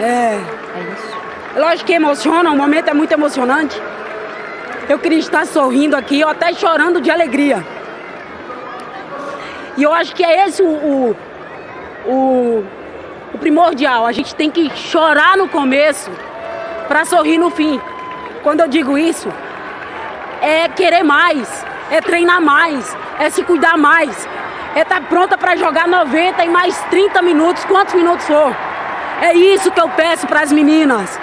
É. É isso. Lógico que emociona, o momento é muito emocionante. Eu queria estar sorrindo aqui, ou até chorando de alegria. E eu acho que é esse o, o, o, o primordial. A gente tem que chorar no começo para sorrir no fim. Quando eu digo isso, é querer mais, é treinar mais, é se cuidar mais, é estar tá pronta para jogar 90 e mais 30 minutos, quantos minutos for. É isso que eu peço para as meninas.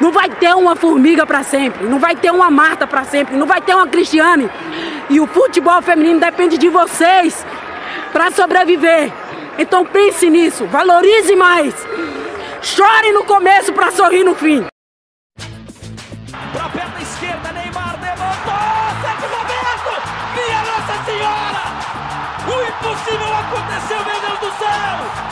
Não vai ter uma formiga para sempre, não vai ter uma Marta para sempre, não vai ter uma Cristiane. E o futebol feminino depende de vocês para sobreviver. Então pense nisso, valorize mais. Chore no começo para sorrir no fim. Para perna esquerda, Neymar levantou! Minha Nossa Senhora! O impossível aconteceu, meu Deus do céu!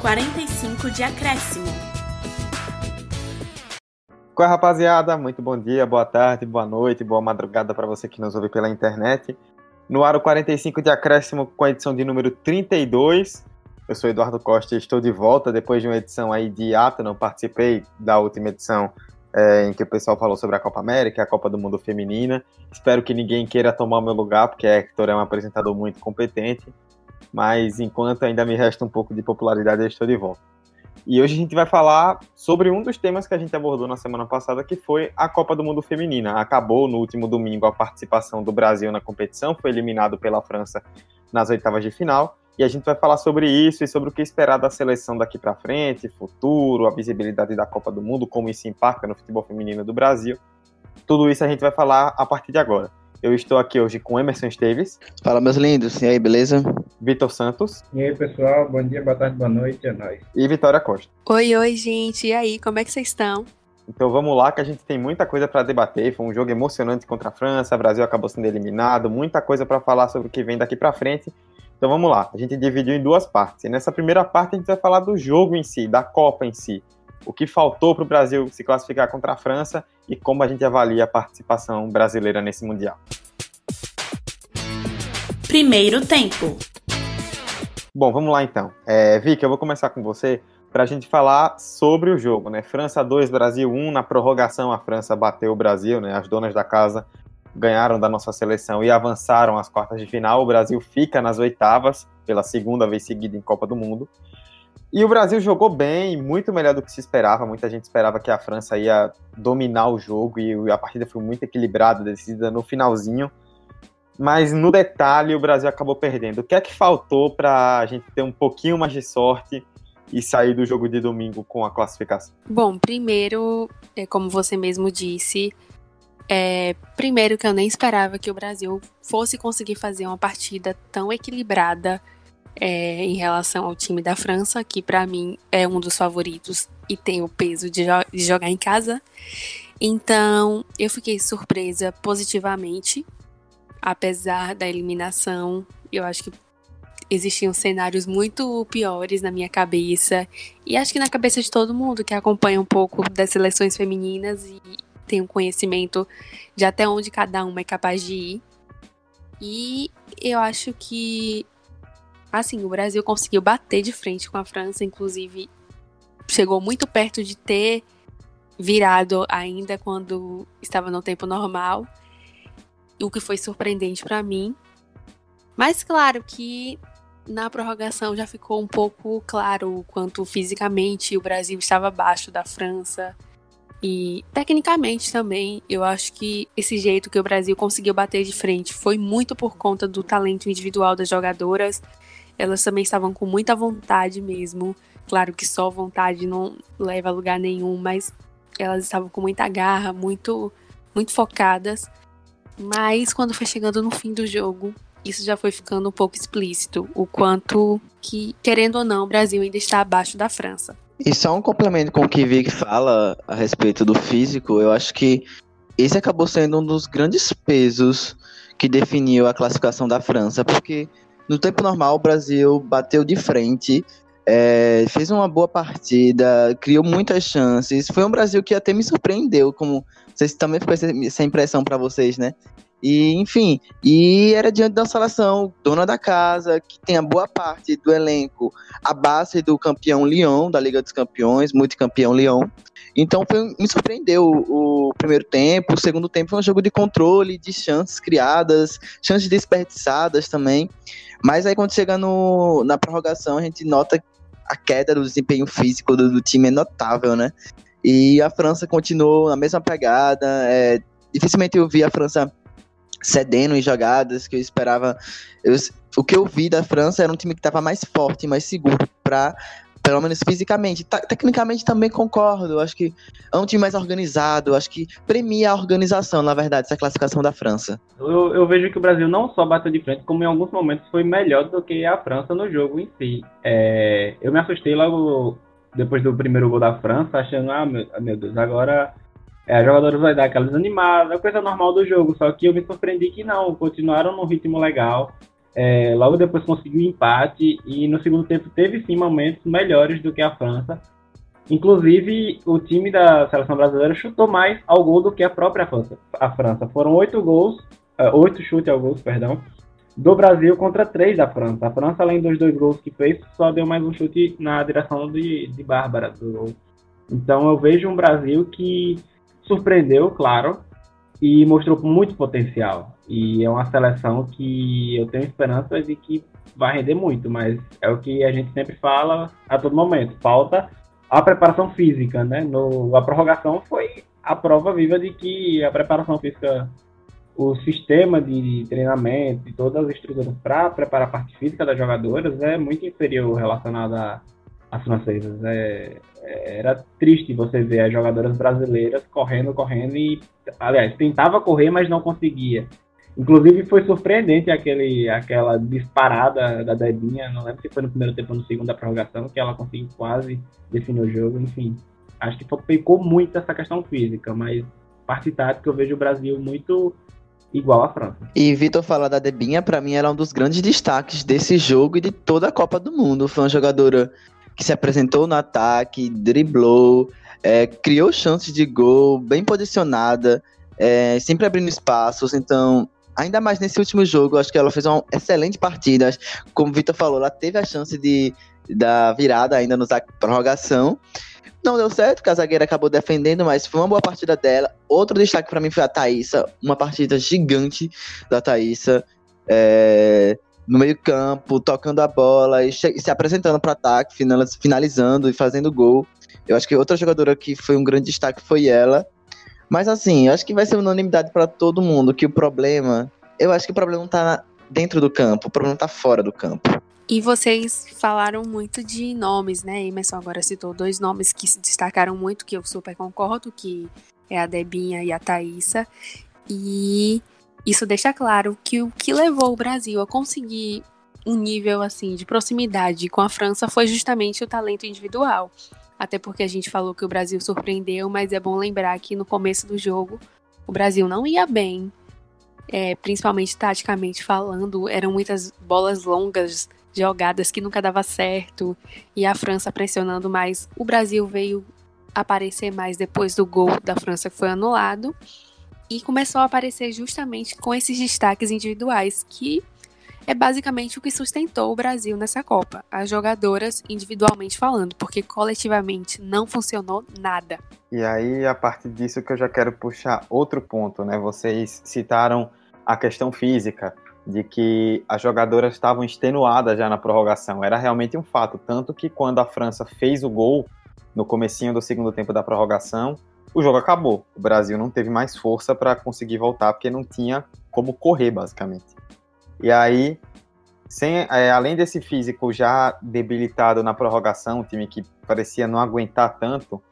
45 de acréscimo. Qual é, rapaziada? Muito bom dia, boa tarde, boa noite, boa madrugada para você que nos ouve pela internet. No Aro 45 de acréscimo com a edição de número 32. Eu sou Eduardo Costa e estou de volta depois de uma edição aí de ato, não participei da última edição é, em que o pessoal falou sobre a Copa América, a Copa do Mundo Feminina. Espero que ninguém queira tomar o meu lugar, porque Hector é um apresentador muito competente. Mas enquanto ainda me resta um pouco de popularidade, eu estou de volta. E hoje a gente vai falar sobre um dos temas que a gente abordou na semana passada, que foi a Copa do Mundo Feminina. Acabou no último domingo a participação do Brasil na competição, foi eliminado pela França nas oitavas de final. E a gente vai falar sobre isso e sobre o que esperar da seleção daqui para frente, futuro, a visibilidade da Copa do Mundo, como isso impacta no futebol feminino do Brasil. Tudo isso a gente vai falar a partir de agora. Eu estou aqui hoje com Emerson Esteves. Fala, meus lindos. E aí, beleza? Vitor Santos. E aí, pessoal. Bom dia, boa tarde, boa noite. É nóis. E Vitória Costa. Oi, oi, gente. E aí, como é que vocês estão? Então vamos lá, que a gente tem muita coisa para debater. Foi um jogo emocionante contra a França. O Brasil acabou sendo eliminado. Muita coisa para falar sobre o que vem daqui para frente. Então vamos lá. A gente dividiu em duas partes. E nessa primeira parte a gente vai falar do jogo em si, da Copa em si. O que faltou para o Brasil se classificar contra a França e como a gente avalia a participação brasileira nesse Mundial. Primeiro tempo. Bom, vamos lá então. É, Vicky, eu vou começar com você para a gente falar sobre o jogo, né? França 2, Brasil 1. Na prorrogação, a França bateu o Brasil, né? As donas da casa ganharam da nossa seleção e avançaram às quartas de final. O Brasil fica nas oitavas, pela segunda vez seguida em Copa do Mundo. E o Brasil jogou bem, muito melhor do que se esperava. Muita gente esperava que a França ia dominar o jogo e a partida foi muito equilibrada, decidida no finalzinho mas no detalhe o Brasil acabou perdendo. O que é que faltou para a gente ter um pouquinho mais de sorte e sair do jogo de domingo com a classificação? Bom, primeiro, é, como você mesmo disse, é, primeiro que eu nem esperava que o Brasil fosse conseguir fazer uma partida tão equilibrada é, em relação ao time da França, que para mim é um dos favoritos e tem o peso de, jo de jogar em casa. Então, eu fiquei surpresa positivamente apesar da eliminação, eu acho que existiam cenários muito piores na minha cabeça e acho que na cabeça de todo mundo que acompanha um pouco das seleções femininas e tem um conhecimento de até onde cada uma é capaz de ir. E eu acho que assim, o Brasil conseguiu bater de frente com a França, inclusive chegou muito perto de ter virado ainda quando estava no tempo normal o que foi surpreendente para mim. Mas claro que na prorrogação já ficou um pouco claro o quanto fisicamente o Brasil estava abaixo da França. E tecnicamente também, eu acho que esse jeito que o Brasil conseguiu bater de frente foi muito por conta do talento individual das jogadoras. Elas também estavam com muita vontade mesmo. Claro que só vontade não leva a lugar nenhum, mas elas estavam com muita garra, muito muito focadas. Mas quando foi chegando no fim do jogo, isso já foi ficando um pouco explícito, o quanto que, querendo ou não, o Brasil ainda está abaixo da França. E só um complemento com o que Vic fala a respeito do físico, eu acho que esse acabou sendo um dos grandes pesos que definiu a classificação da França, porque no tempo normal o Brasil bateu de frente, é, fez uma boa partida, criou muitas chances. Foi um Brasil que até me surpreendeu, como vocês também ficou essa impressão para vocês, né? E, enfim, e era diante da seleção dona da casa, que tem a boa parte do elenco, a base do campeão Lyon, da Liga dos Campeões, multicampeão Lyon. Então foi, me surpreendeu o, o, primeiro tempo, o segundo tempo foi um jogo de controle, de chances criadas, chances desperdiçadas também. Mas aí quando chega no, na prorrogação, a gente nota a queda do desempenho físico do, do time é notável, né? E a França continuou na mesma pegada. É, dificilmente eu vi a França cedendo em jogadas que eu esperava. Eu, o que eu vi da França era um time que estava mais forte, mais seguro para pelo menos fisicamente. tecnicamente também concordo. Acho que é um time mais organizado. Acho que premia a organização, na verdade, essa classificação da França. Eu, eu, vejo que o Brasil não só bateu de frente, como em alguns momentos foi melhor do que a França no jogo em si. É, eu me assustei logo depois do primeiro gol da França, achando, ah, meu, meu Deus, agora é, os jogadores vai dar aquela desanimada, coisa normal do jogo. Só que eu me surpreendi que não, continuaram num ritmo legal. É, logo depois conseguiu empate e no segundo tempo teve sim momentos melhores do que a França. Inclusive, o time da seleção brasileira chutou mais ao gol do que a própria França. A França. Foram oito gols, uh, oito chutes ao gol, perdão, do Brasil contra três da França. A França, além dos dois gols que fez, só deu mais um chute na direção de, de Bárbara do gol. Então eu vejo um Brasil que surpreendeu, claro, e mostrou muito potencial. E é uma seleção que eu tenho esperança de que vai render muito, mas é o que a gente sempre fala a todo momento. Falta a preparação física, né? No, a prorrogação foi a prova viva de que a preparação física, o sistema de treinamento e todas as estruturas para preparar a parte física das jogadoras é muito inferior relacionada às francesas. É, era triste você ver as jogadoras brasileiras correndo, correndo e, aliás, tentava correr, mas não conseguia. Inclusive foi surpreendente aquele, aquela disparada da Debinha, não lembro se foi no primeiro tempo ou no segundo da prorrogação, que ela conseguiu quase definir o jogo, enfim. Acho que pecou muito essa questão física, mas parte tática eu vejo o Brasil muito igual à França. E Vitor falar da Debinha, para mim ela é um dos grandes destaques desse jogo e de toda a Copa do Mundo. Foi uma jogadora que se apresentou no ataque, driblou, é, criou chances de gol, bem posicionada, é, sempre abrindo espaços. Então, ainda mais nesse último jogo, acho que ela fez uma excelente partida. Como o Vitor falou, ela teve a chance de da virada ainda no prorrogação. Não deu certo, porque a zagueira acabou defendendo, mas foi uma boa partida dela. Outro destaque para mim foi a Thaísa, uma partida gigante da Thaísa. É, no meio-campo, tocando a bola e, se apresentando para ataque, finalizando e fazendo gol. Eu acho que outra jogadora que foi um grande destaque foi ela. Mas assim, eu acho que vai ser unanimidade para todo mundo que o problema, eu acho que o problema não tá dentro do campo, o problema tá fora do campo. E vocês falaram muito de nomes, né? Emerson agora citou dois nomes que se destacaram muito, que eu super concordo, que é a Debinha e a Thaísa. E isso deixa claro que o que levou o Brasil a conseguir um nível assim de proximidade com a França foi justamente o talento individual. Até porque a gente falou que o Brasil surpreendeu, mas é bom lembrar que no começo do jogo o Brasil não ia bem, é, principalmente taticamente falando, eram muitas bolas longas, jogadas que nunca dava certo, e a França pressionando mais. O Brasil veio aparecer mais depois do gol da França que foi anulado e começou a aparecer justamente com esses destaques individuais, que é basicamente o que sustentou o Brasil nessa Copa, as jogadoras individualmente falando, porque coletivamente não funcionou nada. E aí, a partir disso que eu já quero puxar outro ponto, né? Vocês citaram a questão física, de que as jogadoras estavam extenuadas já na prorrogação. Era realmente um fato, tanto que quando a França fez o gol no comecinho do segundo tempo da prorrogação, o jogo acabou. O Brasil não teve mais força para conseguir voltar porque não tinha como correr, basicamente. E aí, sem, é, além desse físico já debilitado na prorrogação, um time que parecia não aguentar tanto,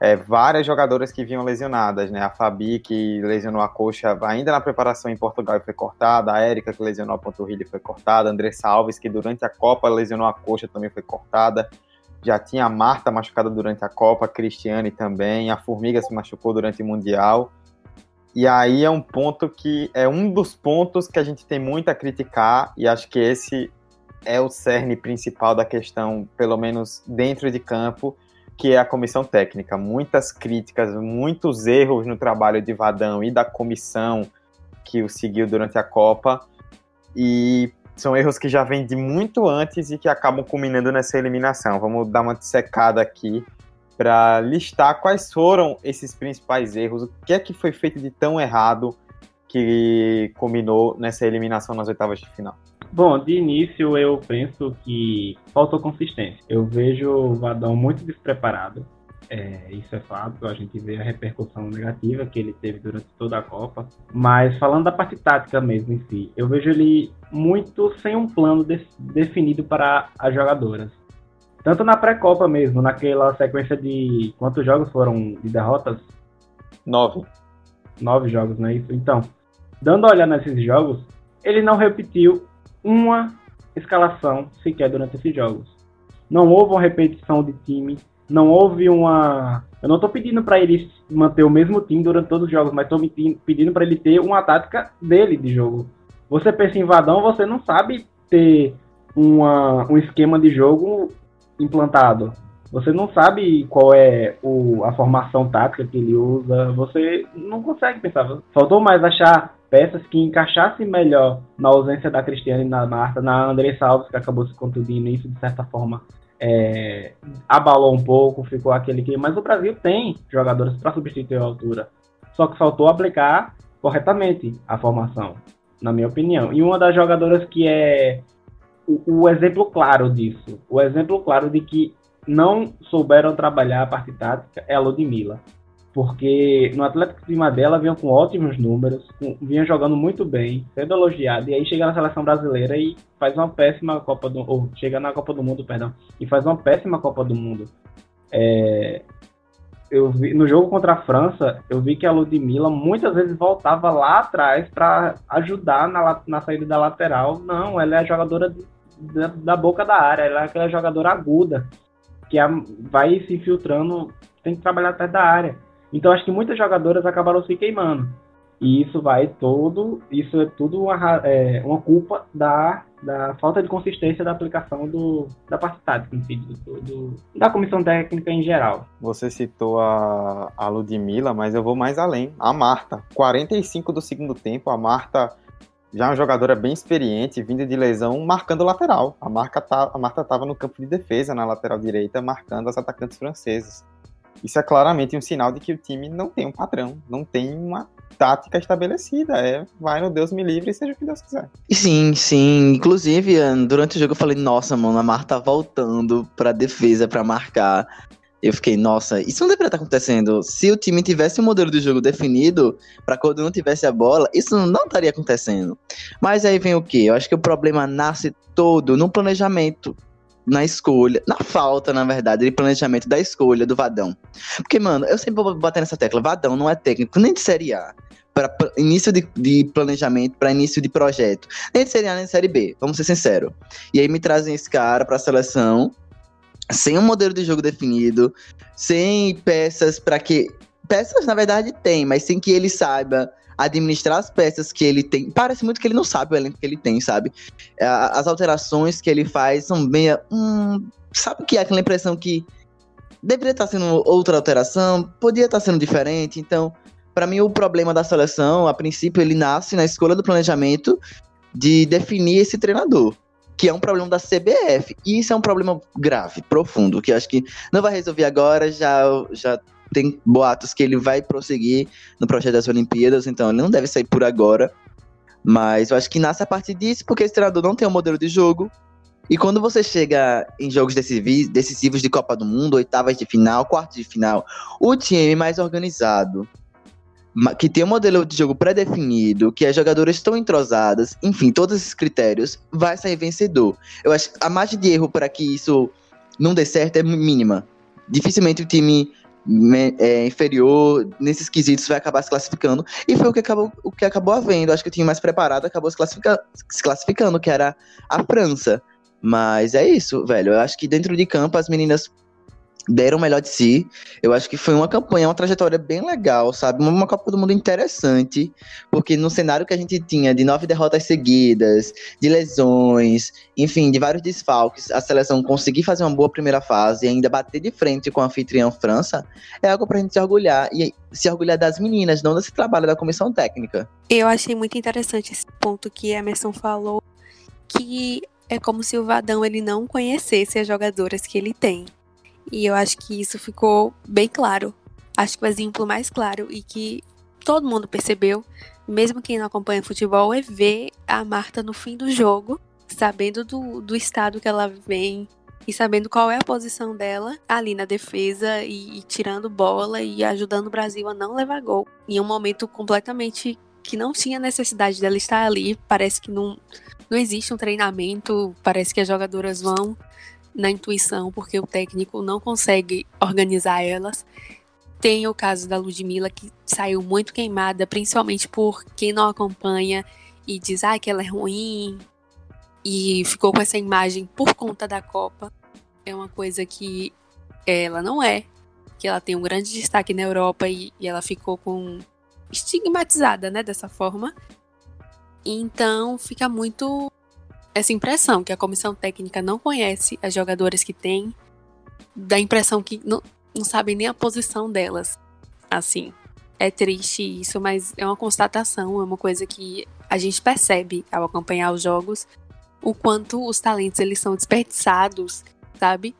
é, várias jogadoras que vinham lesionadas, né? A Fabi, que lesionou a coxa ainda na preparação em Portugal e foi cortada, a Érica, que lesionou a panturrilha e foi cortada, a Andressa Alves, que durante a Copa lesionou a coxa também foi cortada. Já tinha a Marta machucada durante a Copa, a Cristiane também, a Formiga se machucou durante o Mundial. E aí é um ponto que é um dos pontos que a gente tem muito a criticar, e acho que esse é o cerne principal da questão, pelo menos dentro de campo, que é a comissão técnica. Muitas críticas, muitos erros no trabalho de Vadão e da comissão que o seguiu durante a Copa. E são erros que já vêm de muito antes e que acabam culminando nessa eliminação. Vamos dar uma secada aqui para listar quais foram esses principais erros, o que é que foi feito de tão errado que culminou nessa eliminação nas oitavas de final. Bom, de início eu penso que faltou consistência. Eu vejo o Vadão muito despreparado. É, isso é fato, a gente vê a repercussão negativa que ele teve durante toda a Copa. Mas falando da parte tática mesmo em si, eu vejo ele muito sem um plano de, definido para as jogadoras. Tanto na pré-copa mesmo, naquela sequência de. Quantos jogos foram de derrotas? Nove. Nove jogos, não é isso? Então, dando a olhar nesses jogos, ele não repetiu uma escalação sequer durante esses jogos. Não houve uma repetição de time, não houve uma. Eu não estou pedindo para ele manter o mesmo time durante todos os jogos, mas estou pedindo para ele ter uma tática dele de jogo. Você pensa em Vadão, você não sabe ter uma, um esquema de jogo implantado. Você não sabe qual é o, a formação tática que ele usa, você não consegue pensar. Faltou mais achar peças que encaixassem melhor na ausência da Cristiane na Marta, na Andressa Alves, que acabou se contundindo, isso de certa forma é, abalou um pouco, ficou aquele que. Mas o Brasil tem jogadores para substituir a altura. Só que faltou aplicar corretamente a formação, na minha opinião. E uma das jogadoras que é o, o exemplo claro disso, o exemplo claro de que não souberam trabalhar a parte tática é a Ludmilla porque no Atlético de Madrid ela vinha com ótimos números, vinha jogando muito bem, sendo elogiada, e aí chega na seleção brasileira e faz uma péssima Copa do ou chega na Copa do Mundo, perdão, e faz uma péssima Copa do Mundo. É, eu vi, no jogo contra a França, eu vi que a Ludmilla muitas vezes voltava lá atrás para ajudar na, na saída da lateral. Não, ela é a jogadora da, da boca da área, ela é aquela jogadora aguda, que a, vai se infiltrando, tem que trabalhar atrás da área. Então acho que muitas jogadoras acabaram se queimando. E isso vai todo, isso é tudo uma, é, uma culpa da, da falta de consistência da aplicação do, da parte tática, enfim, do, do, da comissão técnica em geral. Você citou a, a Ludmilla, mas eu vou mais além. A Marta, 45 do segundo tempo, a Marta já é uma jogadora bem experiente, vinda de lesão, marcando lateral. A, marca tá, a Marta estava no campo de defesa, na lateral direita, marcando as atacantes francesas. Isso é claramente um sinal de que o time não tem um padrão, não tem uma tática estabelecida. É, vai no Deus me livre e seja o que Deus quiser. Sim, sim. Inclusive, durante o jogo eu falei, nossa, mano, a Mar tá voltando pra defesa pra marcar. Eu fiquei, nossa, isso não deveria estar acontecendo. Se o time tivesse um modelo de jogo definido, para quando não tivesse a bola, isso não estaria acontecendo. Mas aí vem o que? Eu acho que o problema nasce todo no planejamento na escolha, na falta, na verdade, de planejamento da escolha do Vadão. Porque, mano, eu sempre vou bater nessa tecla. Vadão não é técnico nem de Série A. Para início de, de planejamento, para início de projeto. Nem de Série A, nem de Série B, vamos ser sinceros. E aí me trazem esse cara para a seleção, sem um modelo de jogo definido, sem peças para que. Peças, na verdade, tem, mas sem que ele saiba administrar as peças que ele tem. Parece muito que ele não sabe o elenco que ele tem, sabe? É, as alterações que ele faz são meio. Hum, sabe que é aquela impressão que deveria estar sendo outra alteração, podia estar sendo diferente. Então, para mim, o problema da seleção, a princípio, ele nasce na escolha do planejamento de definir esse treinador. Que é um problema da CBF. E isso é um problema grave, profundo, que acho que não vai resolver agora, já, já tem boatos que ele vai prosseguir no projeto das Olimpíadas, então ele não deve sair por agora. Mas eu acho que nasce a partir disso, porque esse treinador não tem um modelo de jogo. E quando você chega em jogos decisivos de Copa do Mundo, oitavas de final, quartos de final, o time mais organizado, que tem um modelo de jogo pré-definido, que as jogadoras estão entrosadas, enfim, todos esses critérios, vai sair vencedor. Eu acho que a margem de erro para que isso não dê certo é mínima. Dificilmente o time é, inferior, nesses quesitos vai acabar se classificando. E foi o que acabou, o que acabou havendo. Acho que o time mais preparado acabou se, classifica, se classificando, que era a França. Mas é isso, velho. Eu acho que dentro de campo as meninas deram o melhor de si. Eu acho que foi uma campanha, uma trajetória bem legal, sabe? Uma Copa do Mundo interessante, porque no cenário que a gente tinha de nove derrotas seguidas, de lesões, enfim, de vários desfalques, a seleção conseguir fazer uma boa primeira fase e ainda bater de frente com a anfitriã França, é algo pra gente se orgulhar. E se orgulhar das meninas, não desse trabalho da comissão técnica. Eu achei muito interessante esse ponto que Emerson falou, que é como se o Vadão ele não conhecesse as jogadoras que ele tem. E eu acho que isso ficou bem claro. Acho que o exemplo mais claro e que todo mundo percebeu, mesmo quem não acompanha futebol, é ver a Marta no fim do jogo, sabendo do, do estado que ela vem e sabendo qual é a posição dela ali na defesa e, e tirando bola e ajudando o Brasil a não levar gol. Em um momento completamente que não tinha necessidade dela estar ali, parece que não, não existe um treinamento, parece que as jogadoras vão na intuição, porque o técnico não consegue organizar elas. Tem o caso da Ludmilla, que saiu muito queimada, principalmente por quem não acompanha e diz ah, que ela é ruim, e ficou com essa imagem por conta da Copa. É uma coisa que ela não é, que ela tem um grande destaque na Europa e, e ela ficou com estigmatizada, né, dessa forma. Então fica muito essa impressão que a comissão técnica não conhece as jogadoras que tem, dá a impressão que não, não sabem nem a posição delas. Assim, é triste isso, mas é uma constatação, é uma coisa que a gente percebe ao acompanhar os jogos, o quanto os talentos eles são desperdiçados, sabe?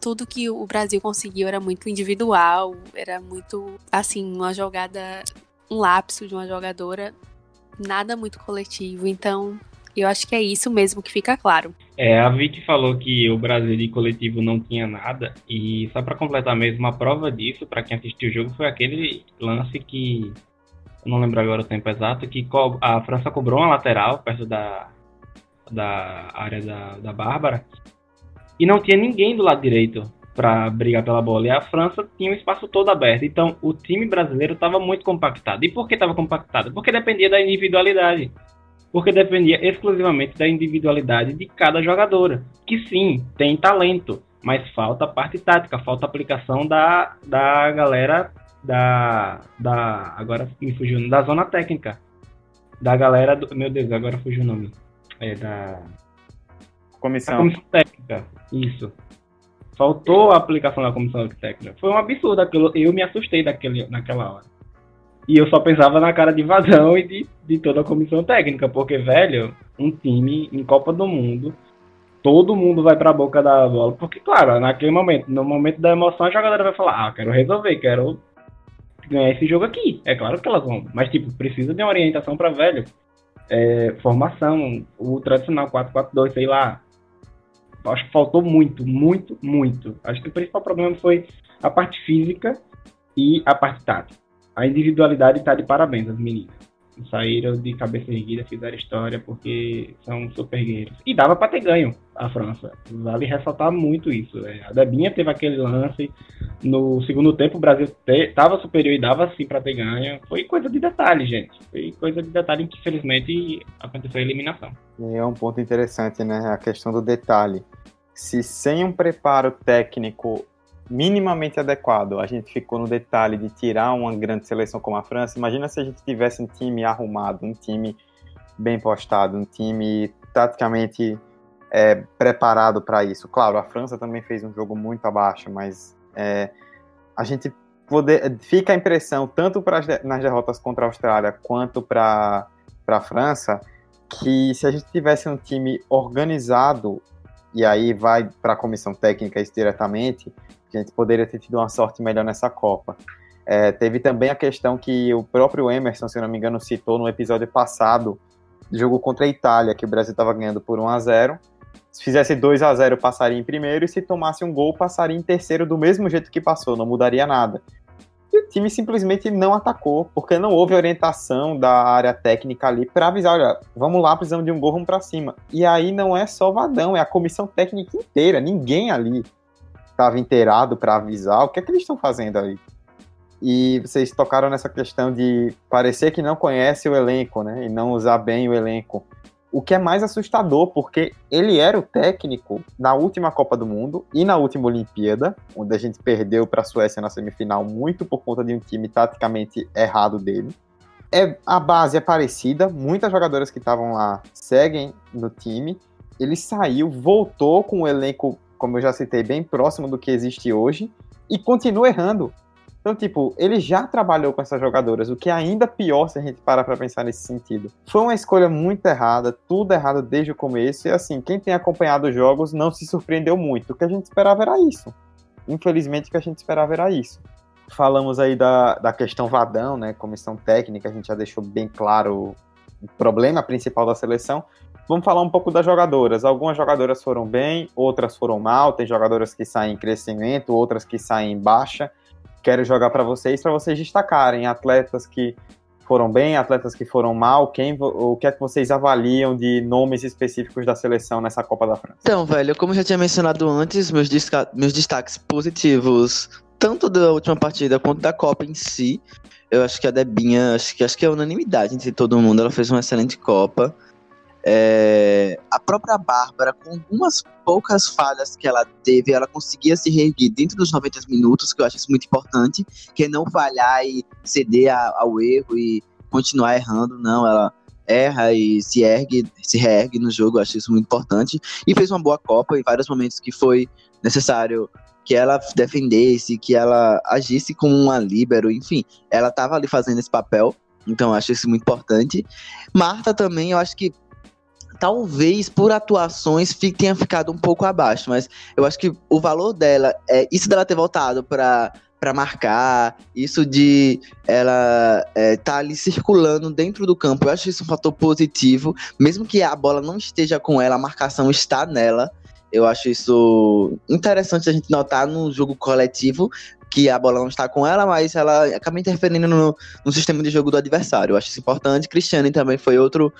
Tudo que o Brasil conseguiu era muito individual, era muito, assim, uma jogada, um lapso de uma jogadora, nada muito coletivo. Então, eu acho que é isso mesmo que fica claro. É, a Vicky falou que o Brasil de coletivo não tinha nada, e só para completar mesmo, a prova disso, para quem assistiu o jogo, foi aquele lance que, eu não lembro agora o tempo exato, que a França cobrou uma lateral perto da, da área da, da Bárbara, e não tinha ninguém do lado direito para brigar pela bola. E a França tinha o espaço todo aberto. Então o time brasileiro estava muito compactado. E por que estava compactado? Porque dependia da individualidade porque dependia exclusivamente da individualidade de cada jogadora, que sim, tem talento, mas falta a parte tática, falta a aplicação da, da galera da, da agora me fugiu, da zona técnica, da galera do, meu Deus, agora fugiu o nome, é da comissão, da comissão técnica, isso. Faltou a aplicação da comissão técnica. Foi um absurdo aquilo. Eu me assustei daquele, naquela hora. E eu só pensava na cara de vazão e de, de toda a comissão técnica, porque, velho, um time em Copa do Mundo, todo mundo vai pra boca da bola. Porque, claro, naquele momento, no momento da emoção, a jogadora vai falar: ah, quero resolver, quero ganhar esse jogo aqui. É claro que elas vão. Mas, tipo, precisa de uma orientação pra velho. É, formação, o tradicional 4-4-2, sei lá. Acho que faltou muito, muito, muito. Acho que o principal problema foi a parte física e a parte tática a individualidade está de parabéns, as meninas. Saíram de cabeça erguida, fizeram história porque são super guerreiros. E dava para ter ganho a França. Vale ressaltar muito isso. Né? A Debinha teve aquele lance. No segundo tempo, o Brasil estava superior e dava sim para ter ganho. Foi coisa de detalhe, gente. Foi coisa de detalhe que, infelizmente, aconteceu a eliminação. E é um ponto interessante, né? A questão do detalhe. Se sem um preparo técnico minimamente adequado. A gente ficou no detalhe de tirar uma grande seleção como a França. Imagina se a gente tivesse um time arrumado, um time bem postado, um time taticamente é, preparado para isso. Claro, a França também fez um jogo muito abaixo, mas é, a gente poder, fica a impressão, tanto pra, nas derrotas contra a Austrália quanto para a França, que se a gente tivesse um time organizado, e aí vai para a comissão técnica isso diretamente, a gente poderia ter tido uma sorte melhor nessa Copa. É, teve também a questão que o próprio Emerson, se não me engano, citou no episódio passado, jogo contra a Itália, que o Brasil estava ganhando por 1 a 0 Se fizesse 2 a 0 passaria em primeiro, e se tomasse um gol, passaria em terceiro do mesmo jeito que passou, não mudaria nada. E o time simplesmente não atacou, porque não houve orientação da área técnica ali para avisar, olha, vamos lá, precisamos de um gol, vamos para cima. E aí não é só Vadão, é a comissão técnica inteira, ninguém ali estava inteirado para avisar. O que é que eles estão fazendo aí? E vocês tocaram nessa questão de parecer que não conhece o elenco, né? E não usar bem o elenco. O que é mais assustador, porque ele era o técnico na última Copa do Mundo e na última Olimpíada, onde a gente perdeu para a Suécia na semifinal muito por conta de um time taticamente errado dele. É, a base é parecida, muitas jogadoras que estavam lá seguem no time. Ele saiu, voltou com o elenco, como eu já citei, bem próximo do que existe hoje e continua errando. Então, tipo, ele já trabalhou com essas jogadoras, o que é ainda pior se a gente parar pra pensar nesse sentido. Foi uma escolha muito errada, tudo errado desde o começo, e assim, quem tem acompanhado os jogos não se surpreendeu muito. O que a gente esperava era isso. Infelizmente, o que a gente esperava era isso. Falamos aí da, da questão Vadão, né? Comissão técnica, a gente já deixou bem claro o problema principal da seleção. Vamos falar um pouco das jogadoras. Algumas jogadoras foram bem, outras foram mal. Tem jogadoras que saem em crescimento, outras que saem em baixa quero jogar para vocês, para vocês destacarem atletas que foram bem, atletas que foram mal, quem, o que é que vocês avaliam de nomes específicos da seleção nessa Copa da França? Então, velho, como eu já tinha mencionado antes, meus, meus destaques positivos, tanto da última partida quanto da Copa em si, eu acho que a Debinha, acho que, acho que é unanimidade entre todo mundo, ela fez uma excelente Copa. É, a própria Bárbara, com algumas poucas falhas que ela teve, ela conseguia se reerguer dentro dos 90 minutos, que eu acho isso muito importante, que é não falhar e ceder ao erro e continuar errando, não, ela erra e se ergue, se reergue no jogo, eu acho isso muito importante, e fez uma boa Copa em vários momentos que foi necessário que ela defendesse, que ela agisse como uma líbero, enfim, ela estava ali fazendo esse papel, então eu acho isso muito importante. Marta também, eu acho que talvez por atuações tenha ficado um pouco abaixo, mas eu acho que o valor dela é isso dela ter voltado para para marcar, isso de ela é, tá ali circulando dentro do campo, eu acho isso um fator positivo, mesmo que a bola não esteja com ela, a marcação está nela. Eu acho isso interessante a gente notar no jogo coletivo que a bola não está com ela, mas ela acaba interferindo no, no sistema de jogo do adversário. Eu acho isso importante. Cristiane também foi outro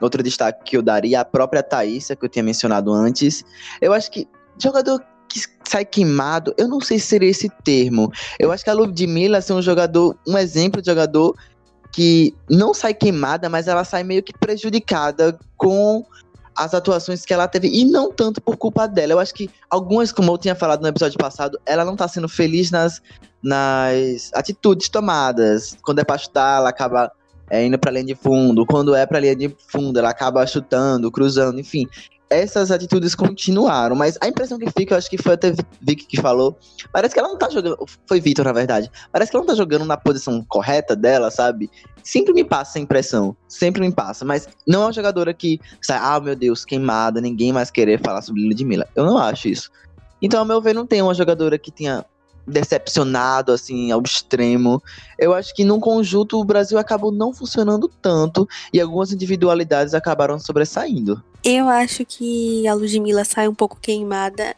Outro destaque que eu daria, a própria Thaísa, que eu tinha mencionado antes. Eu acho que jogador que sai queimado, eu não sei se seria esse termo. Eu acho que a Ludmilla é um jogador, um exemplo de jogador que não sai queimada, mas ela sai meio que prejudicada com as atuações que ela teve, e não tanto por culpa dela. Eu acho que algumas, como eu tinha falado no episódio passado, ela não tá sendo feliz nas, nas atitudes tomadas. Quando é pra chutar, ela acaba é, indo pra linha de fundo. Quando é pra linha de fundo, ela acaba chutando, cruzando, enfim. Essas atitudes continuaram, mas a impressão que fica, eu acho que foi até Vicky que falou, parece que ela não tá jogando. Foi Vitor, na verdade. Parece que ela não tá jogando na posição correta dela, sabe? Sempre me passa essa impressão. Sempre me passa. Mas não é uma jogadora que sai, ah, meu Deus, queimada, ninguém mais querer falar sobre Ludmilla. Eu não acho isso. Então, ao meu ver, não tem uma jogadora que tenha decepcionado assim ao extremo. Eu acho que num conjunto o Brasil acabou não funcionando tanto e algumas individualidades acabaram sobressaindo. Eu acho que a Ludmilla sai um pouco queimada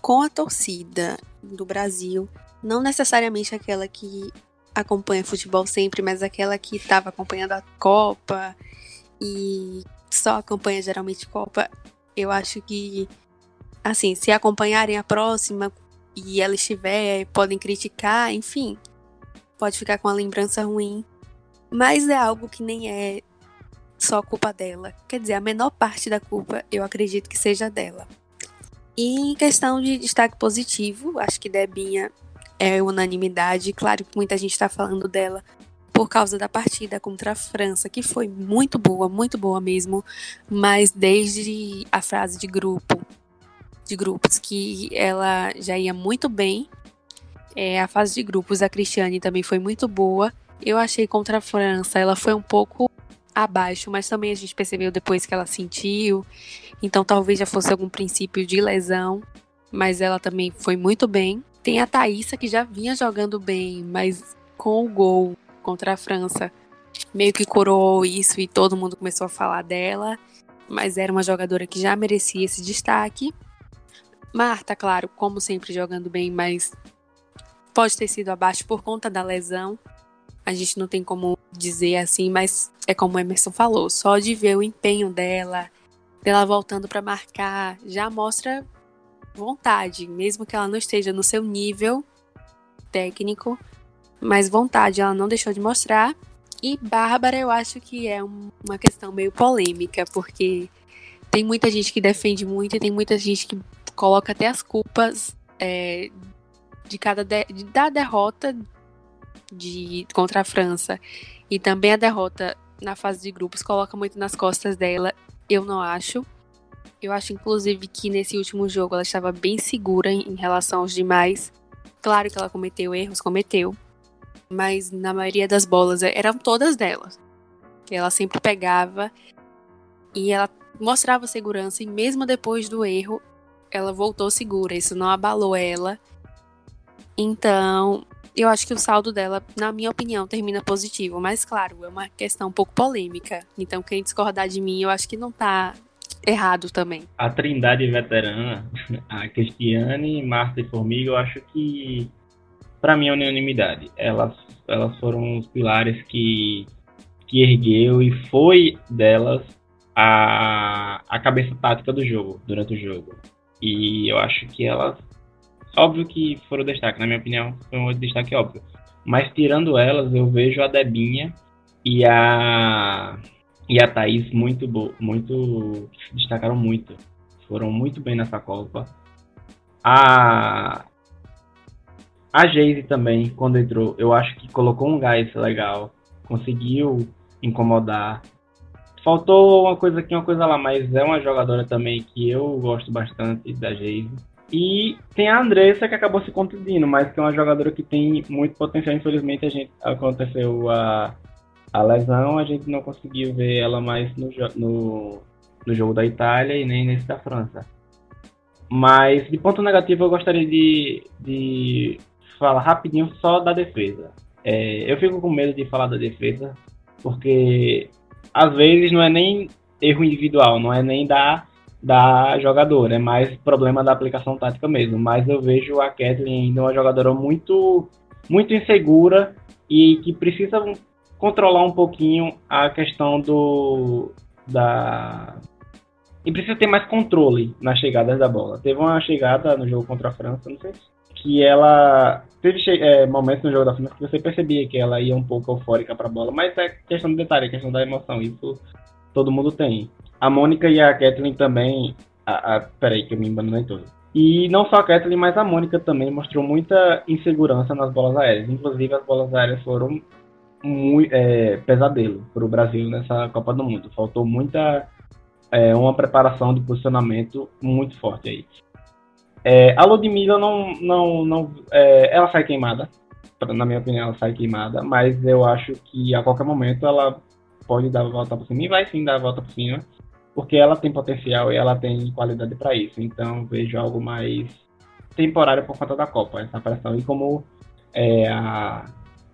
com a torcida do Brasil, não necessariamente aquela que acompanha futebol sempre, mas aquela que estava acompanhando a Copa e só acompanha geralmente Copa. Eu acho que assim, se acompanharem a próxima e ela estiver, podem criticar, enfim, pode ficar com a lembrança ruim. Mas é algo que nem é só culpa dela. Quer dizer, a menor parte da culpa eu acredito que seja dela. E em questão de destaque positivo, acho que Debinha é unanimidade. Claro que muita gente está falando dela por causa da partida contra a França, que foi muito boa, muito boa mesmo. Mas desde a frase de grupo de grupos que ela já ia muito bem. É, a fase de grupos da Cristiane também foi muito boa. Eu achei contra a França, ela foi um pouco abaixo, mas também a gente percebeu depois que ela sentiu. Então talvez já fosse algum princípio de lesão, mas ela também foi muito bem. Tem a Thaísa que já vinha jogando bem, mas com o gol contra a França meio que coroou isso e todo mundo começou a falar dela. Mas era uma jogadora que já merecia esse destaque. Marta, claro, como sempre, jogando bem, mas pode ter sido abaixo por conta da lesão. A gente não tem como dizer assim, mas é como o Emerson falou, só de ver o empenho dela, dela voltando para marcar, já mostra vontade, mesmo que ela não esteja no seu nível técnico, mas vontade ela não deixou de mostrar. E Bárbara, eu acho que é um, uma questão meio polêmica, porque tem muita gente que defende muito e tem muita gente que coloca até as culpas é, de cada de, da derrota de contra a França e também a derrota na fase de grupos coloca muito nas costas dela. Eu não acho. Eu acho, inclusive, que nesse último jogo ela estava bem segura em relação aos demais. Claro que ela cometeu erros, cometeu. Mas na maioria das bolas eram todas delas. Ela sempre pegava e ela mostrava segurança, e mesmo depois do erro, ela voltou segura. Isso não abalou ela. Então, eu acho que o saldo dela, na minha opinião, termina positivo. Mas, claro, é uma questão um pouco polêmica. Então, quem discordar de mim, eu acho que não tá errado também. A trindade veterana, a Cristiane, Marta e Formiga, eu acho que, para mim, é unanimidade. Elas, elas foram os pilares que, que ergueu e foi delas a, a cabeça tática do jogo, durante o jogo. E eu acho que elas Óbvio que foram destaque, na minha opinião, foi um destaque óbvio. Mas tirando elas, eu vejo a Debinha e a e a Thaís muito muito destacaram muito. Foram muito bem nessa Copa. A a Geise também, quando entrou, eu acho que colocou um gás legal, conseguiu incomodar. Faltou uma coisa aqui, uma coisa lá, mas é uma jogadora também que eu gosto bastante da Geise. E tem a Andressa que acabou se contundindo, mas que é uma jogadora que tem muito potencial. Infelizmente, a gente aconteceu a, a lesão, a gente não conseguiu ver ela mais no, no, no jogo da Itália e nem nesse da França. Mas de ponto negativo, eu gostaria de, de falar rapidinho só da defesa. É, eu fico com medo de falar da defesa, porque às vezes não é nem erro individual, não é nem da da jogadora, é mais problema da aplicação tática mesmo. Mas eu vejo a Kathleen ainda uma jogadora muito, muito insegura e que precisa controlar um pouquinho a questão do da e precisa ter mais controle nas chegadas da bola. Teve uma chegada no jogo contra a França, não sei que ela teve é, momentos no jogo da França que você percebia que ela ia um pouco eufórica para a bola, mas é questão de detalhe, é questão da emoção. Isso todo mundo tem. A Mônica e a Kathleen também. A, a, peraí, que eu me abandonei todo. E não só a Kathleen, mas a Mônica também mostrou muita insegurança nas bolas aéreas. Inclusive, as bolas aéreas foram muito é, pesadelo para o Brasil nessa Copa do Mundo. Faltou muita. É, uma preparação de posicionamento muito forte aí. É, a Ludmilla não. não, não é, ela sai queimada. Na minha opinião, ela sai queimada. Mas eu acho que a qualquer momento ela pode dar a volta por cima. E vai sim dar a volta por cima porque ela tem potencial e ela tem qualidade para isso. Então vejo algo mais temporário por conta da Copa, essa pressão. E como é, a,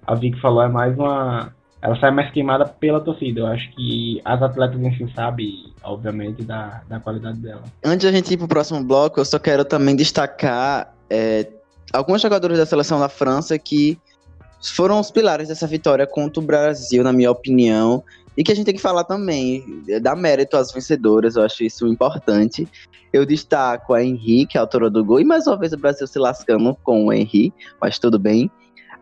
a Vicky falou, é mais uma. Ela sai mais queimada pela torcida. Eu acho que as atletas em si sabem, obviamente, da, da qualidade dela. Antes da gente ir pro próximo bloco, eu só quero também destacar é, alguns jogadores da seleção da França que foram os pilares dessa vitória contra o Brasil, na minha opinião. E que a gente tem que falar também, é dar mérito às vencedoras, eu acho isso importante. Eu destaco a Henrique, a autora do gol, e mais uma vez o Brasil se lascando com o Henri, mas tudo bem.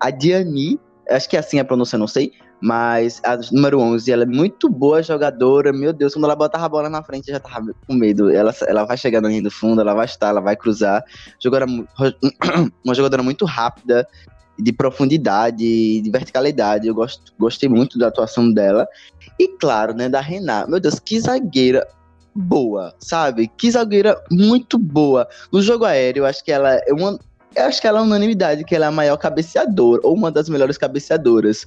A Diani, acho que é assim a pronúncia, não sei, mas a número 11, ela é muito boa jogadora, meu Deus, quando ela botava a bola na frente eu já tava com medo. Ela, ela vai chegar no linha do fundo, ela vai estar, ela vai cruzar. Jogadora, uma jogadora muito rápida, de profundidade, de verticalidade. Eu gosto, gostei muito da atuação dela. E claro, né, da Renata. Meu Deus, que zagueira boa, sabe? Que zagueira muito boa. No jogo aéreo, eu acho que ela é uma. Eu acho que ela é unanimidade, que ela é a maior cabeceadora, ou uma das melhores cabeceadoras.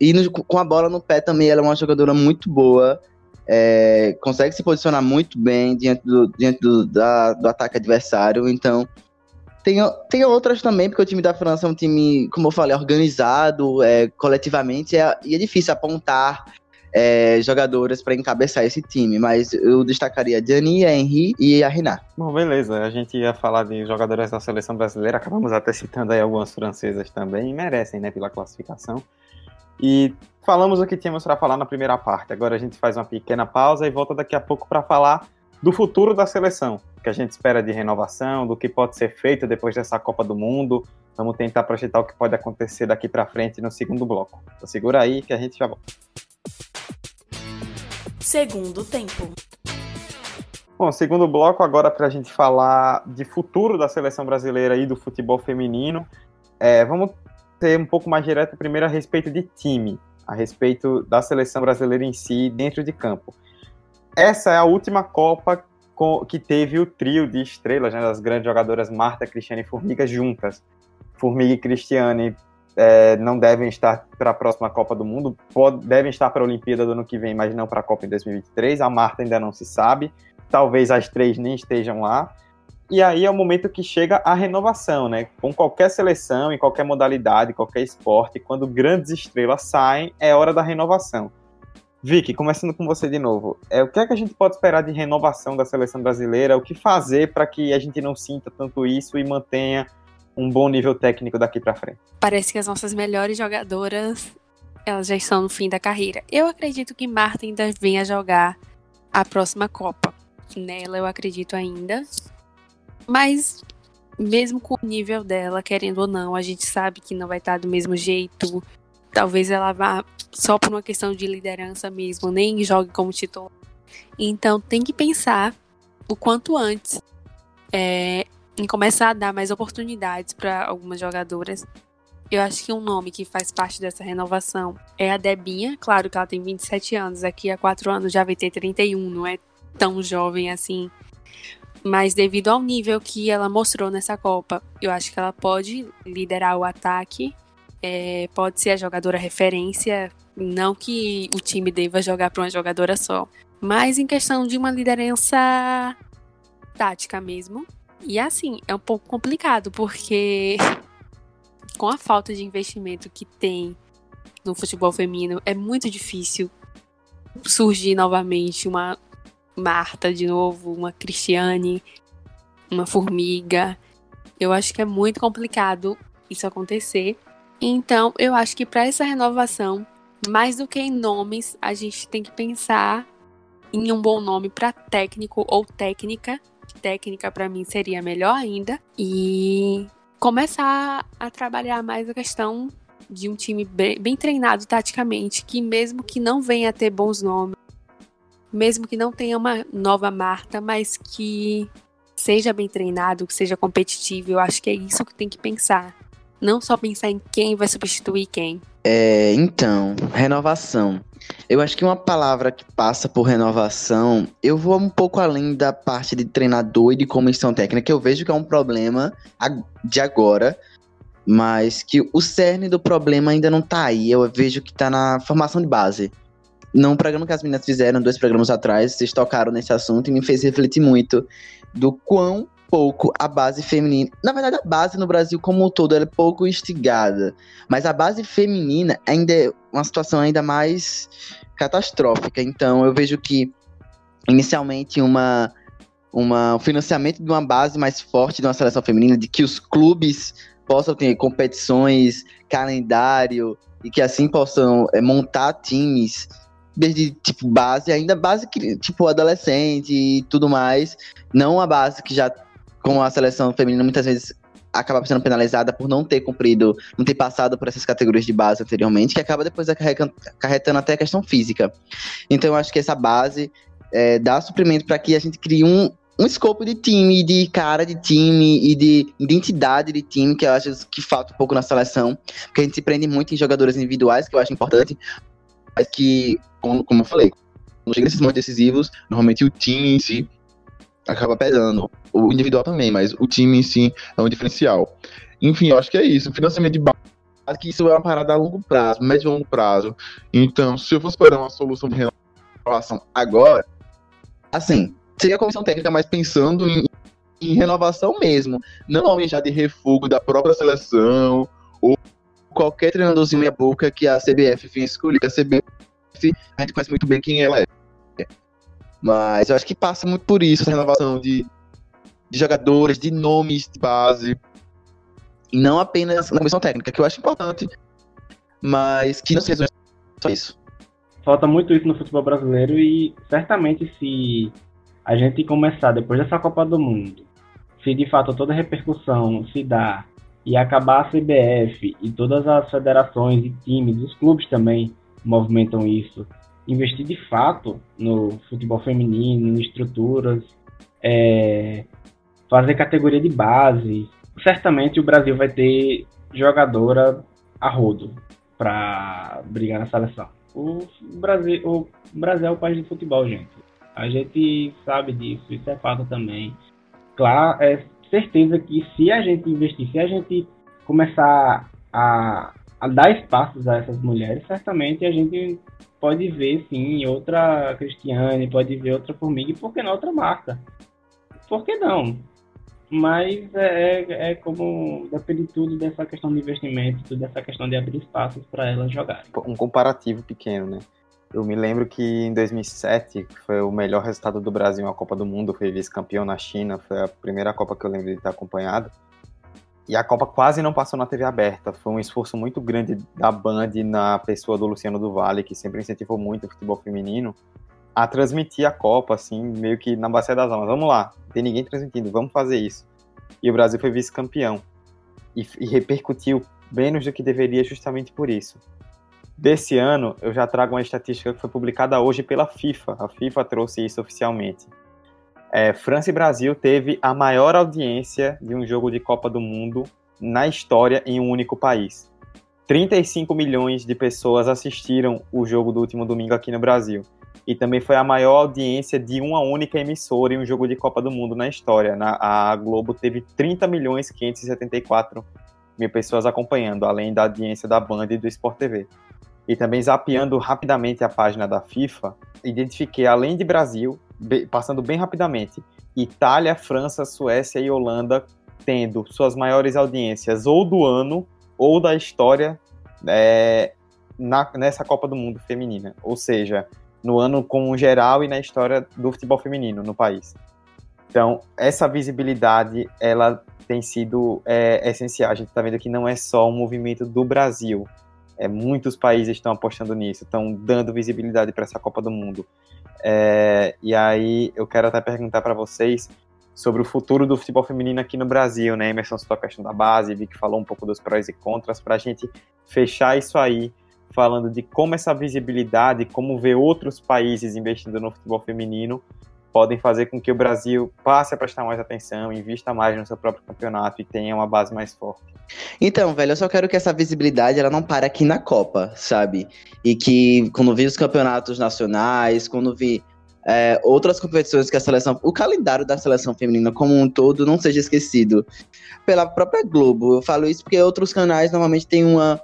E no, com a bola no pé também, ela é uma jogadora muito boa. É, consegue se posicionar muito bem diante do, diante do, da, do ataque adversário. Então, tem, tem outras também, porque o time da França é um time, como eu falei, organizado, é, coletivamente, é, e é difícil apontar é, jogadoras para encabeçar esse time, mas eu destacaria a Dani, a Henry e a Renat. Bom, beleza. A gente ia falar de jogadoras da seleção brasileira, acabamos até citando aí algumas francesas também, merecem, né, pela classificação. E falamos o que tínhamos para falar na primeira parte. Agora a gente faz uma pequena pausa e volta daqui a pouco para falar do futuro da seleção, que a gente espera de renovação, do que pode ser feito depois dessa Copa do Mundo. Vamos tentar projetar o que pode acontecer daqui para frente no segundo bloco. Então segura aí que a gente já volta. Segundo tempo. Bom, segundo bloco agora para a gente falar de futuro da seleção brasileira e do futebol feminino. É, vamos ter um pouco mais direto primeiro a respeito de time, a respeito da seleção brasileira em si dentro de campo. Essa é a última Copa que teve o trio de estrelas, né, das grandes jogadoras Marta, Cristiane e Formiga juntas. Formiga e Cristiane é, não devem estar para a próxima Copa do Mundo, pode, devem estar para a Olimpíada do ano que vem, mas não para a Copa em 2023. A Marta ainda não se sabe, talvez as três nem estejam lá. E aí é o momento que chega a renovação, né? Com qualquer seleção, em qualquer modalidade, qualquer esporte, quando grandes estrelas saem, é hora da renovação. Vicky, começando com você de novo, é, o que é que a gente pode esperar de renovação da seleção brasileira? O que fazer para que a gente não sinta tanto isso e mantenha um bom nível técnico daqui para frente? Parece que as nossas melhores jogadoras elas já estão no fim da carreira. Eu acredito que Marta ainda venha jogar a próxima Copa. Nela eu acredito ainda. Mas mesmo com o nível dela, querendo ou não, a gente sabe que não vai estar do mesmo jeito. Talvez ela vá só por uma questão de liderança mesmo, nem jogue como titular. Então tem que pensar o quanto antes é, em começar a dar mais oportunidades para algumas jogadoras. Eu acho que um nome que faz parte dessa renovação é a Debinha. Claro que ela tem 27 anos, daqui a 4 anos já vai ter 31, não é tão jovem assim. Mas devido ao nível que ela mostrou nessa Copa, eu acho que ela pode liderar o ataque, é, pode ser a jogadora referência não que o time deva jogar para uma jogadora só, mas em questão de uma liderança tática mesmo. E assim, é um pouco complicado, porque com a falta de investimento que tem no futebol feminino, é muito difícil surgir novamente uma Marta de novo, uma Cristiane, uma Formiga. Eu acho que é muito complicado isso acontecer. Então, eu acho que para essa renovação mais do que em nomes, a gente tem que pensar em um bom nome para técnico ou técnica. Técnica para mim seria melhor ainda e começar a trabalhar mais a questão de um time bem, bem treinado taticamente, que mesmo que não venha a ter bons nomes, mesmo que não tenha uma nova Marta, mas que seja bem treinado, que seja competitivo, eu acho que é isso que tem que pensar. Não só pensar em quem vai substituir quem. É, então, renovação. Eu acho que uma palavra que passa por renovação, eu vou um pouco além da parte de treinador e de comissão técnica, que eu vejo que é um problema de agora, mas que o cerne do problema ainda não tá aí. Eu vejo que tá na formação de base. Num programa que as meninas fizeram dois programas atrás, vocês tocaram nesse assunto e me fez refletir muito do quão pouco a base feminina. Na verdade, a base no Brasil como um todo é pouco instigada. Mas a base feminina ainda é uma situação ainda mais catastrófica. Então, eu vejo que, inicialmente, uma, uma, um financiamento de uma base mais forte de uma seleção feminina, de que os clubes possam ter competições, calendário, e que assim possam é, montar times desde tipo base, ainda base tipo adolescente e tudo mais, não a base que já com a seleção feminina muitas vezes acaba sendo penalizada por não ter cumprido, não ter passado por essas categorias de base anteriormente, que acaba depois acarretando até a questão física. Então eu acho que essa base é, dá suprimento para que a gente crie um, um escopo de time, de cara de time e de identidade de time, que eu acho que falta um pouco na seleção, porque a gente se prende muito em jogadores individuais, que eu acho importante, mas que, como, como eu falei, quando chega nesses momentos decisivos, normalmente o time em si acaba pesando. O individual também, mas o time em si é um diferencial. Enfim, eu acho que é isso. Financiamento de base, que isso é uma parada a longo prazo, médio e longo prazo. Então, se eu fosse esperar uma solução de renovação agora, assim, seria a comissão técnica, mas pensando em, em renovação mesmo. Não já de refugo da própria seleção ou qualquer treinadorzinho meia boca que a CBF venha escolher. A CBF, a gente conhece muito bem quem ela é. Mas eu acho que passa muito por isso, essa renovação de, de jogadores, de nomes de base. E não apenas na comissão técnica, que eu acho importante, mas que não se resume só isso. Falta muito isso no futebol brasileiro e certamente se a gente começar depois dessa Copa do Mundo, se de fato toda a repercussão se dá e acabar a CBF e todas as federações e times, os clubes também movimentam isso, investir de fato no futebol feminino, em estruturas, é, fazer categoria de base, certamente o Brasil vai ter jogadora a rodo para brigar na seleção. O Brasil, o Brasil é o país de futebol, gente. A gente sabe disso, isso é fato também. Claro, é certeza que se a gente investir, se a gente começar a, a dar espaços a essas mulheres, certamente a gente pode ver sim outra Cristiane, pode ver outra Formiga e por que não outra marca? Por que não? Mas é, é, é como depende tudo dessa questão de investimento, dessa questão de abrir espaços para elas jogarem. Um comparativo pequeno, né? Eu me lembro que em 2007 foi o melhor resultado do Brasil na Copa do Mundo, foi vice-campeão na China, foi a primeira Copa que eu lembro de ter acompanhado. E a Copa quase não passou na TV aberta. Foi um esforço muito grande da Band na pessoa do Luciano do Vale, que sempre incentivou muito o futebol feminino, a transmitir a Copa, assim, meio que na bacia das almas. Vamos lá, tem ninguém transmitindo, vamos fazer isso. E o Brasil foi vice-campeão. E, e repercutiu menos do que deveria justamente por isso desse ano, eu já trago uma estatística que foi publicada hoje pela FIFA. A FIFA trouxe isso oficialmente. É, França e Brasil teve a maior audiência de um jogo de Copa do Mundo na história em um único país. 35 milhões de pessoas assistiram o jogo do último domingo aqui no Brasil. E também foi a maior audiência de uma única emissora em um jogo de Copa do Mundo na história. Na, a Globo teve 30 milhões 574 mil pessoas acompanhando, além da audiência da Band e do Sport TV e também zapeando rapidamente a página da FIFA, identifiquei, além de Brasil, passando bem rapidamente, Itália, França, Suécia e Holanda tendo suas maiores audiências ou do ano ou da história é, na, nessa Copa do Mundo feminina. Ou seja, no ano como geral e na história do futebol feminino no país. Então, essa visibilidade, ela tem sido é, essencial. A gente está vendo que não é só um movimento do Brasil, é, muitos países estão apostando nisso, estão dando visibilidade para essa Copa do Mundo. É, e aí eu quero até perguntar para vocês sobre o futuro do futebol feminino aqui no Brasil, né? Emerson citou a questão da base, vi que falou um pouco dos prós e contras, para a gente fechar isso aí, falando de como essa visibilidade, como ver outros países investindo no futebol feminino, podem fazer com que o Brasil passe a prestar mais atenção, invista mais no seu próprio campeonato e tenha uma base mais forte. Então, velho, eu só quero que essa visibilidade ela não pare aqui na Copa, sabe? E que quando vi os campeonatos nacionais, quando vi é, outras competições que a seleção, o calendário da seleção feminina como um todo não seja esquecido pela própria Globo. Eu falo isso porque outros canais normalmente têm uma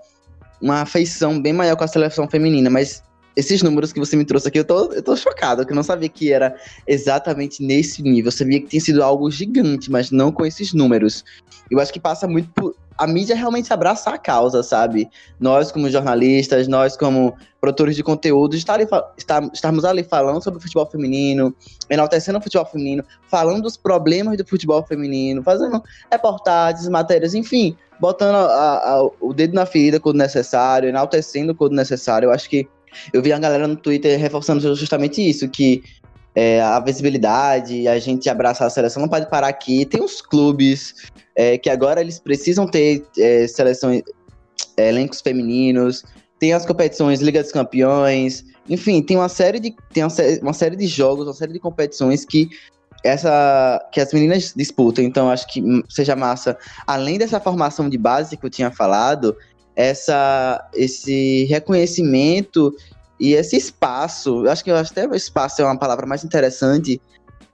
uma afeição bem maior com a seleção feminina, mas esses números que você me trouxe aqui, eu tô, eu tô chocado, que eu não sabia que era exatamente nesse nível. Eu sabia que tinha sido algo gigante, mas não com esses números. Eu acho que passa muito por. A mídia realmente abraça a causa, sabe? Nós, como jornalistas, nós, como produtores de conteúdo, estar estar, estarmos ali falando sobre o futebol feminino, enaltecendo o futebol feminino, falando dos problemas do futebol feminino, fazendo reportagens, matérias, enfim, botando a, a, o dedo na ferida quando necessário, enaltecendo quando necessário. Eu acho que eu vi a galera no Twitter reforçando justamente isso, que é, a visibilidade, a gente abraçar a seleção não pode parar aqui. Tem os clubes é, que agora eles precisam ter é, seleções, é, elencos femininos, tem as competições Liga dos Campeões, enfim, tem uma série de tem uma, uma série de jogos, uma série de competições que essa que as meninas disputam. Então acho que seja massa, além dessa formação de base que eu tinha falado, essa, esse reconhecimento e esse espaço, eu acho que eu acho até espaço é uma palavra mais interessante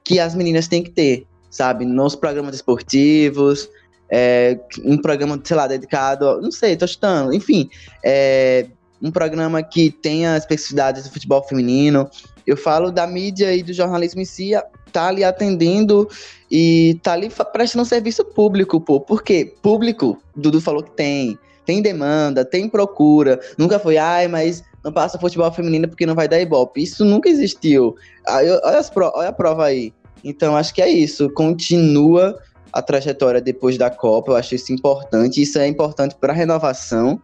que as meninas têm que ter, sabe? Nos programas esportivos, é, um programa, sei lá, dedicado, não sei, tô chutando, enfim, é, um programa que tenha especificidades do futebol feminino. Eu falo da mídia e do jornalismo em si, tá ali atendendo e tá ali prestando serviço público, pô. Por quê? Público, Dudu falou que tem tem demanda, tem procura. Nunca foi, ai, mas não passa futebol feminino porque não vai dar ibope. Isso nunca existiu. Olha, as pro, olha a prova aí. Então, acho que é isso. Continua a trajetória depois da Copa. Eu acho isso importante. Isso é importante para a renovação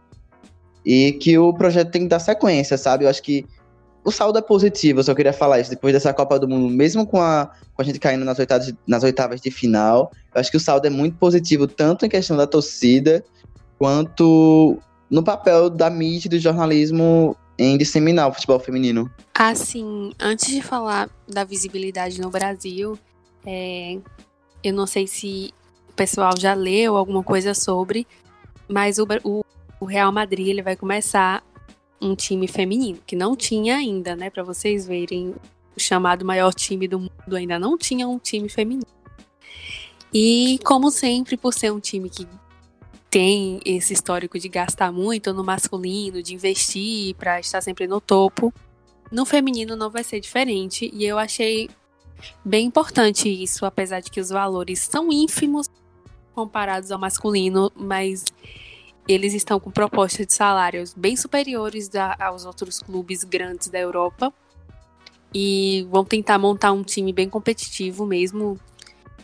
e que o projeto tem que dar sequência, sabe? Eu acho que o saldo é positivo, eu só queria falar isso. Depois dessa Copa do Mundo, mesmo com a, com a gente caindo nas oitavas, nas oitavas de final, eu acho que o saldo é muito positivo, tanto em questão da torcida, quanto no papel da mídia e do jornalismo em disseminar o futebol feminino. Assim, antes de falar da visibilidade no Brasil, é, eu não sei se o pessoal já leu alguma coisa sobre, mas o, o, o Real Madrid ele vai começar um time feminino, que não tinha ainda, né? Para vocês verem, o chamado maior time do mundo ainda não tinha um time feminino. E, como sempre, por ser um time que tem esse histórico de gastar muito no masculino, de investir para estar sempre no topo, no feminino não vai ser diferente. E eu achei bem importante isso, apesar de que os valores são ínfimos comparados ao masculino, mas eles estão com propostas de salários bem superiores da, aos outros clubes grandes da Europa e vão tentar montar um time bem competitivo mesmo.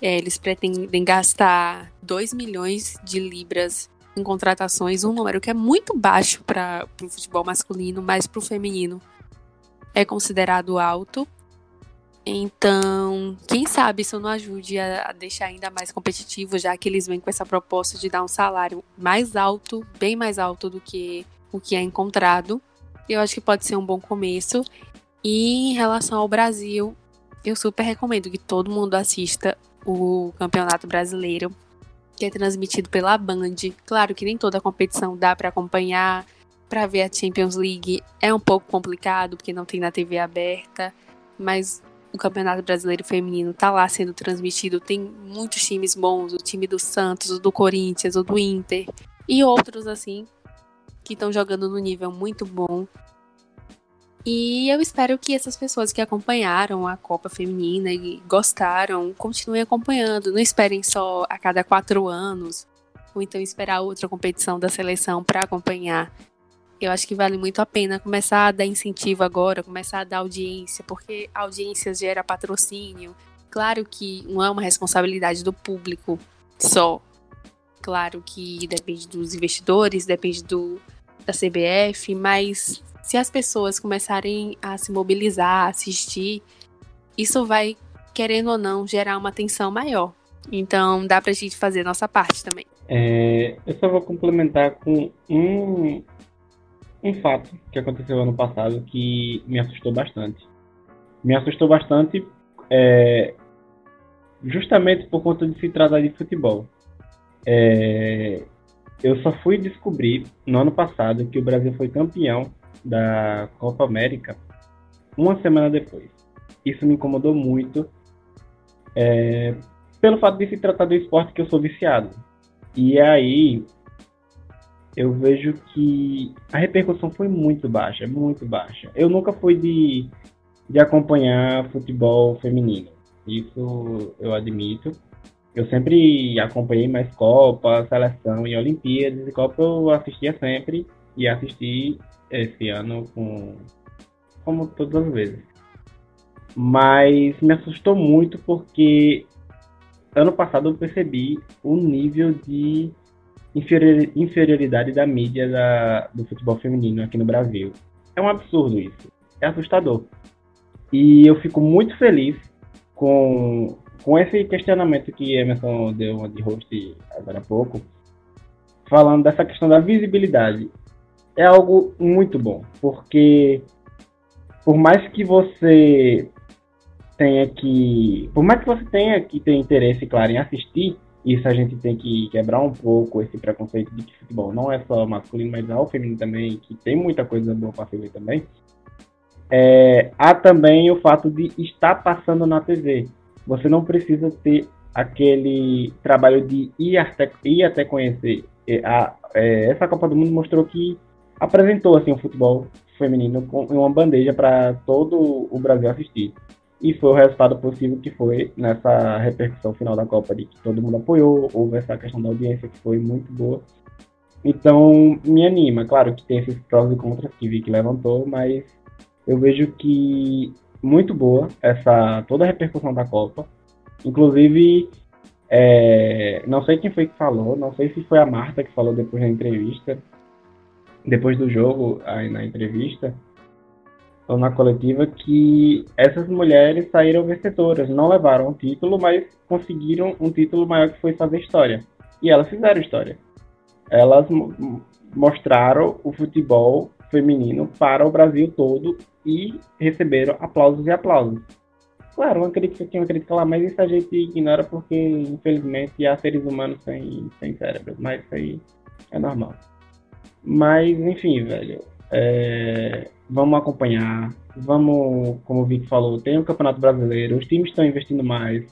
É, eles pretendem gastar 2 milhões de libras em contratações, um número que é muito baixo para o futebol masculino, mas para o feminino é considerado alto. Então, quem sabe isso não ajude a, deixar ainda mais competitivo, já que eles vêm com essa proposta de dar um salário mais alto, bem mais alto do que o que é encontrado. Eu acho que pode ser um bom começo. E em relação ao Brasil, eu super recomendo que todo mundo assista o Campeonato Brasileiro, que é transmitido pela Band. Claro que nem toda competição dá para acompanhar, para ver a Champions League é um pouco complicado porque não tem na TV aberta, mas o Campeonato Brasileiro Feminino tá lá sendo transmitido. Tem muitos times bons, o time do Santos, o do Corinthians, o do Inter e outros assim que estão jogando no nível muito bom. E eu espero que essas pessoas que acompanharam a Copa Feminina e gostaram continuem acompanhando. Não esperem só a cada quatro anos, ou então esperar outra competição da seleção para acompanhar. Eu acho que vale muito a pena começar a dar incentivo agora, começar a dar audiência, porque audiência gera patrocínio. Claro que não é uma responsabilidade do público só. Claro que depende dos investidores, depende do, da CBF, mas se as pessoas começarem a se mobilizar, a assistir, isso vai, querendo ou não, gerar uma atenção maior. Então dá pra gente fazer nossa parte também. É, eu só vou complementar com um, um fato que aconteceu ano passado que me assustou bastante. Me assustou bastante é, justamente por conta de se tratar de futebol. É, eu só fui descobrir no ano passado que o Brasil foi campeão da Copa América uma semana depois. Isso me incomodou muito é, pelo fato de se tratar do esporte que eu sou viciado. E aí eu vejo que a repercussão foi muito baixa, muito baixa. Eu nunca fui de, de acompanhar futebol feminino, isso eu admito. Eu sempre acompanhei mais Copa, Seleção e Olimpíadas, e Copa eu assistia sempre e assisti esse ano com como todas as vezes. Mas me assustou muito porque ano passado eu percebi o nível de inferioridade da mídia da, do futebol feminino aqui no Brasil. É um absurdo isso. É assustador. E eu fico muito feliz com, com esse questionamento que Emerson deu de host agora há pouco, falando dessa questão da visibilidade. É algo muito bom, porque por mais que você tenha que. Por mais que você tenha que ter interesse, claro, em assistir, isso a gente tem que quebrar um pouco esse preconceito de que futebol não é só masculino, mas é o feminino também, que tem muita coisa boa para ver também. É, há também o fato de estar passando na TV. Você não precisa ter aquele trabalho de ir até, ir até conhecer. A, é, essa Copa do Mundo mostrou que apresentou assim o futebol feminino com uma bandeja para todo o Brasil assistir e foi o resultado possível que foi nessa repercussão final da Copa de que todo mundo apoiou, houve essa questão da audiência que foi muito boa. Então, me anima. Claro que tem esses prós e contras que vi que levantou, mas eu vejo que muito boa essa toda a repercussão da Copa. Inclusive, é, não sei quem foi que falou, não sei se foi a Marta que falou depois da entrevista, depois do jogo, aí na entrevista, ou na coletiva, que essas mulheres saíram vencedoras. Não levaram o título, mas conseguiram um título maior que foi fazer história. E elas fizeram história. Elas mostraram o futebol feminino para o Brasil todo e receberam aplausos e aplausos. Claro, uma crítica aqui, uma crítica lá, mas isso a gente ignora porque, infelizmente, há seres humanos sem, sem cérebro. Mas isso aí é normal. Mas, enfim, velho. É, vamos acompanhar. Vamos, como o Vic falou, tem o Campeonato Brasileiro, os times estão investindo mais,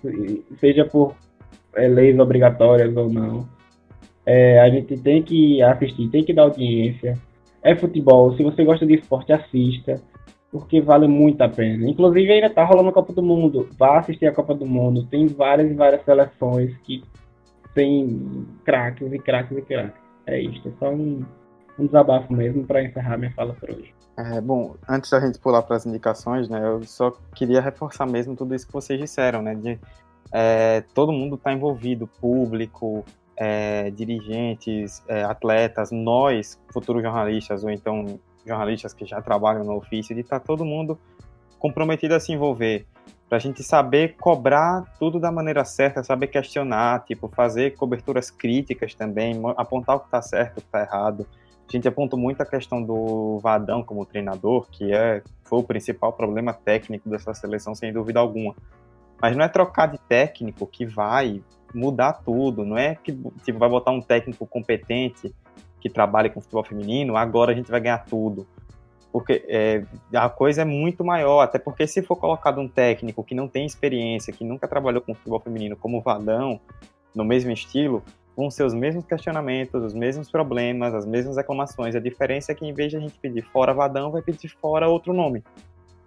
seja por é, leis obrigatórias ou não. É, a gente tem que assistir, tem que dar audiência. É futebol, se você gosta de esporte, assista porque vale muito a pena. Inclusive ainda tá rolando a Copa do Mundo. Vá assistir a Copa do Mundo. Tem várias e várias seleções que tem craques e craques e craques. É isso, é só um, um desabafo mesmo para encerrar minha fala por hoje. É, bom, antes da gente pular para as indicações, né, eu só queria reforçar mesmo tudo isso que vocês disseram, né, de é, todo mundo está envolvido, público, é, dirigentes, é, atletas, nós, futuros jornalistas ou então jornalistas que já trabalham no ofício, de estar tá todo mundo comprometido a se envolver, para a gente saber cobrar tudo da maneira certa, saber questionar, tipo, fazer coberturas críticas também, apontar o que está certo, o que está errado. A gente apontou muito a questão do Vadão como treinador, que é, foi o principal problema técnico dessa seleção, sem dúvida alguma. Mas não é trocar de técnico que vai mudar tudo, não é que tipo, vai botar um técnico competente que trabalha com futebol feminino, agora a gente vai ganhar tudo. Porque é, a coisa é muito maior, até porque se for colocado um técnico que não tem experiência, que nunca trabalhou com futebol feminino, como o Vadão, no mesmo estilo, vão ser os mesmos questionamentos, os mesmos problemas, as mesmas reclamações. A diferença é que em vez de a gente pedir fora Vadão, vai pedir fora outro nome.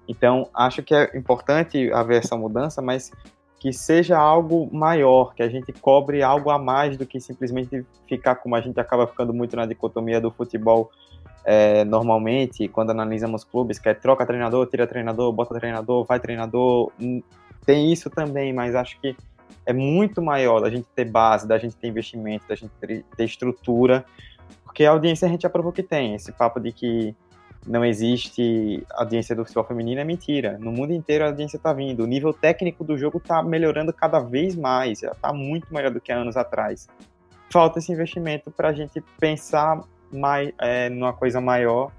Então, acho que é importante haver essa mudança, mas que seja algo maior, que a gente cobre algo a mais do que simplesmente ficar como a gente acaba ficando muito na dicotomia do futebol é, normalmente, quando analisamos clubes, que é troca treinador, tira treinador, bota treinador, vai treinador. Hum, tem isso também, mas acho que é muito maior da gente ter base, da gente ter investimento, da gente ter, ter estrutura, porque a audiência a gente já provou que tem. Esse papo de que não existe audiência do futebol feminino é mentira. No mundo inteiro a audiência está vindo. O nível técnico do jogo está melhorando cada vez mais. Está muito melhor do que anos atrás. Falta esse investimento para a gente pensar mais, é, numa coisa maior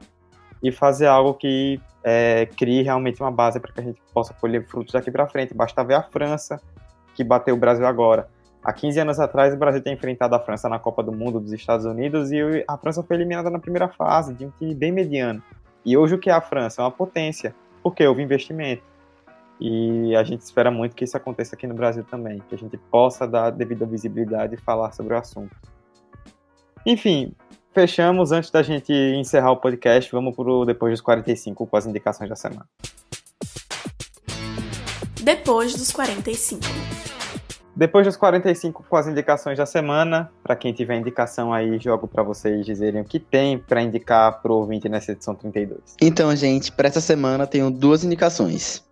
e fazer algo que é, crie realmente uma base para que a gente possa colher frutos daqui para frente. Basta ver a França, que bateu o Brasil agora. Há 15 anos atrás, o Brasil tem enfrentado a França na Copa do Mundo dos Estados Unidos e a França foi eliminada na primeira fase, de um time bem mediano. E hoje o que é a França? É uma potência, porque houve investimento. E a gente espera muito que isso aconteça aqui no Brasil também, que a gente possa dar devida visibilidade e falar sobre o assunto. Enfim, fechamos. Antes da gente encerrar o podcast, vamos para o Depois dos 45 com as indicações da semana. Depois dos 45. Depois dos 45 com as indicações da semana, para quem tiver indicação aí, jogo para vocês dizerem o que tem para indicar pro ouvinte nessa edição 32. Então, gente, para essa semana tenho duas indicações.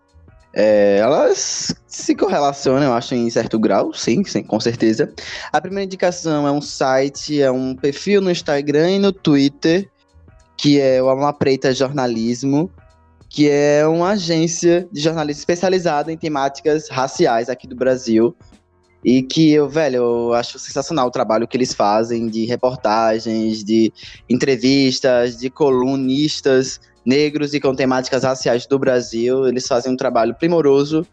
É, elas se correlacionam, eu acho, em certo grau, sim, sim, com certeza. A primeira indicação é um site, é um perfil no Instagram e no Twitter, que é o Alma Preta Jornalismo, que é uma agência de jornalismo especializada em temáticas raciais aqui do Brasil. E que eu, velho, eu acho sensacional o trabalho que eles fazem de reportagens, de entrevistas, de colunistas negros e com temáticas raciais do Brasil. Eles fazem um trabalho primoroso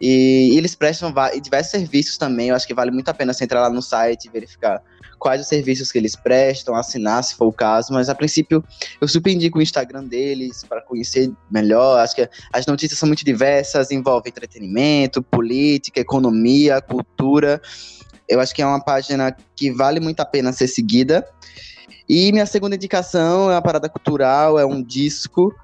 e, e eles prestam diversos serviços também. Eu acho que vale muito a pena você entrar lá no site e verificar quais os serviços que eles prestam, assinar se for o caso, mas a princípio eu super indico o Instagram deles para conhecer melhor. Acho que as notícias são muito diversas, envolvem entretenimento, política, economia, cultura. Eu acho que é uma página que vale muito a pena ser seguida. E minha segunda indicação é uma parada cultural, é um disco,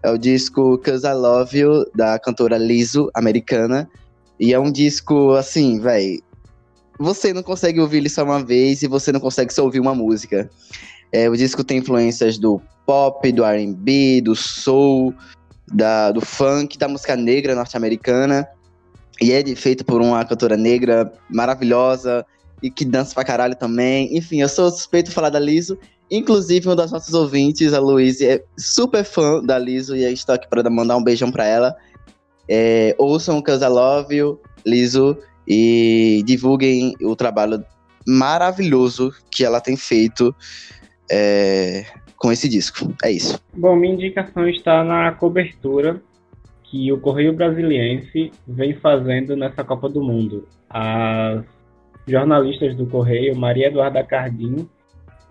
é o disco Cause I Love You, da cantora Lizzo, americana. E é um disco, assim, velho, você não consegue ouvir ele só uma vez e você não consegue só ouvir uma música. É, o disco tem influências do pop, do R&B, do soul, da, do funk, da música negra norte-americana. E é feito por uma cantora negra maravilhosa e que dança pra caralho também. Enfim, eu sou suspeito de falar da Liso. Inclusive, um das nossas ouvintes, a Luísa, é super fã da Liso e estou aqui para mandar um beijão para ela. É, ouçam Cause I Love Liso, e divulguem o trabalho maravilhoso que ela tem feito é, com esse disco. É isso. Bom, minha indicação está na cobertura que o Correio Brasiliense vem fazendo nessa Copa do Mundo. As jornalistas do Correio, Maria Eduarda Cardim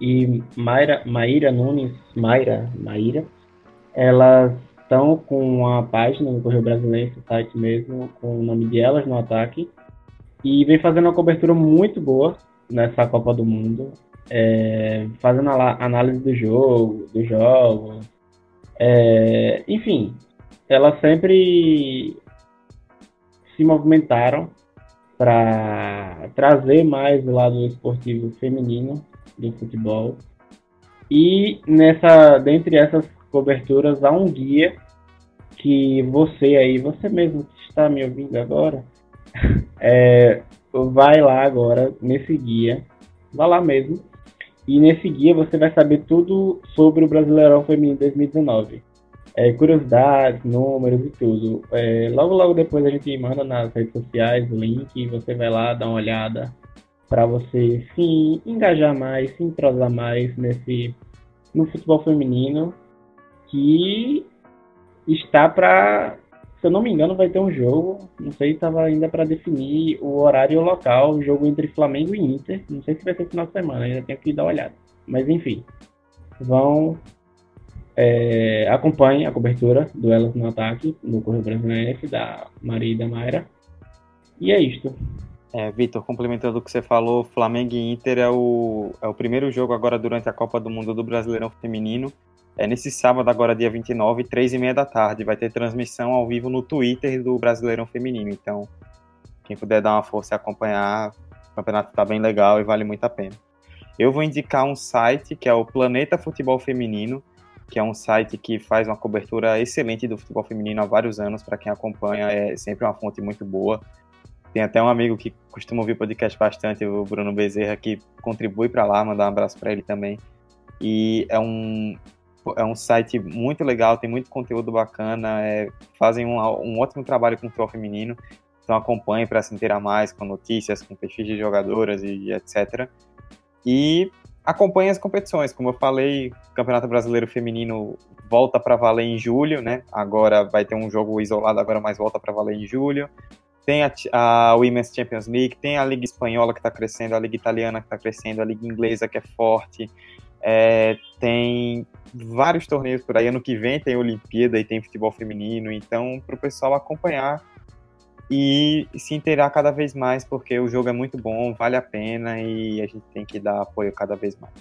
e Mayra, Maíra Nunes, Mayra, Maíra, elas estão com uma página no Correio Brasiliense, site mesmo, com o nome de Elas no Ataque, e vem fazendo uma cobertura muito boa nessa Copa do Mundo, é, fazendo a análise do jogo, do jogo, é, enfim, elas sempre se movimentaram para trazer mais o lado esportivo feminino do futebol. E nessa, dentre essas coberturas, há um guia que você aí, você mesmo que está me ouvindo agora, é, vai lá agora nesse guia, vai lá mesmo. E nesse guia você vai saber tudo sobre o Brasileirão Feminino 2019 é, curiosidades, números e tudo. É, logo, logo depois a gente manda nas redes sociais o link você vai lá dar uma olhada para você se engajar mais, se entrosar mais nesse no futebol feminino que está para, se eu não me engano, vai ter um jogo, não sei, estava ainda para definir o horário e o local, o jogo entre Flamengo e Inter, não sei se vai ser final de semana, ainda tenho que dar uma olhada. Mas enfim, vão é, acompanhe a cobertura do Elas no Ataque no Correio Brasileiro da Maria e da Mayra. E é isto. É, Vitor, complementando o que você falou, Flamengo e Inter é o, é o primeiro jogo agora durante a Copa do Mundo do Brasileirão Feminino. É nesse sábado, agora dia 29, três e meia da tarde. Vai ter transmissão ao vivo no Twitter do Brasileirão Feminino. Então, quem puder dar uma força e acompanhar, o campeonato está bem legal e vale muito a pena. Eu vou indicar um site que é o Planeta Futebol Feminino que é um site que faz uma cobertura excelente do futebol feminino há vários anos. Para quem acompanha, é sempre uma fonte muito boa. Tem até um amigo que costuma ouvir podcast bastante, o Bruno Bezerra, que contribui para lá, mandar um abraço para ele também. E é um, é um site muito legal, tem muito conteúdo bacana, é, fazem um, um ótimo trabalho com o futebol feminino. Então acompanhe para se inteirar mais com notícias, com perfis de jogadoras e etc. E acompanhe as competições. Como eu falei, o Campeonato Brasileiro Feminino volta para valer em julho, né? Agora vai ter um jogo isolado, agora mais volta para valer em julho. Tem a, a Women's Champions League, tem a Liga Espanhola que está crescendo, a Liga Italiana que está crescendo, a Liga Inglesa que é forte. É, tem vários torneios por aí. Ano que vem tem Olimpíada e tem futebol feminino. Então, para o pessoal acompanhar e se inteirar cada vez mais, porque o jogo é muito bom, vale a pena e a gente tem que dar apoio cada vez mais.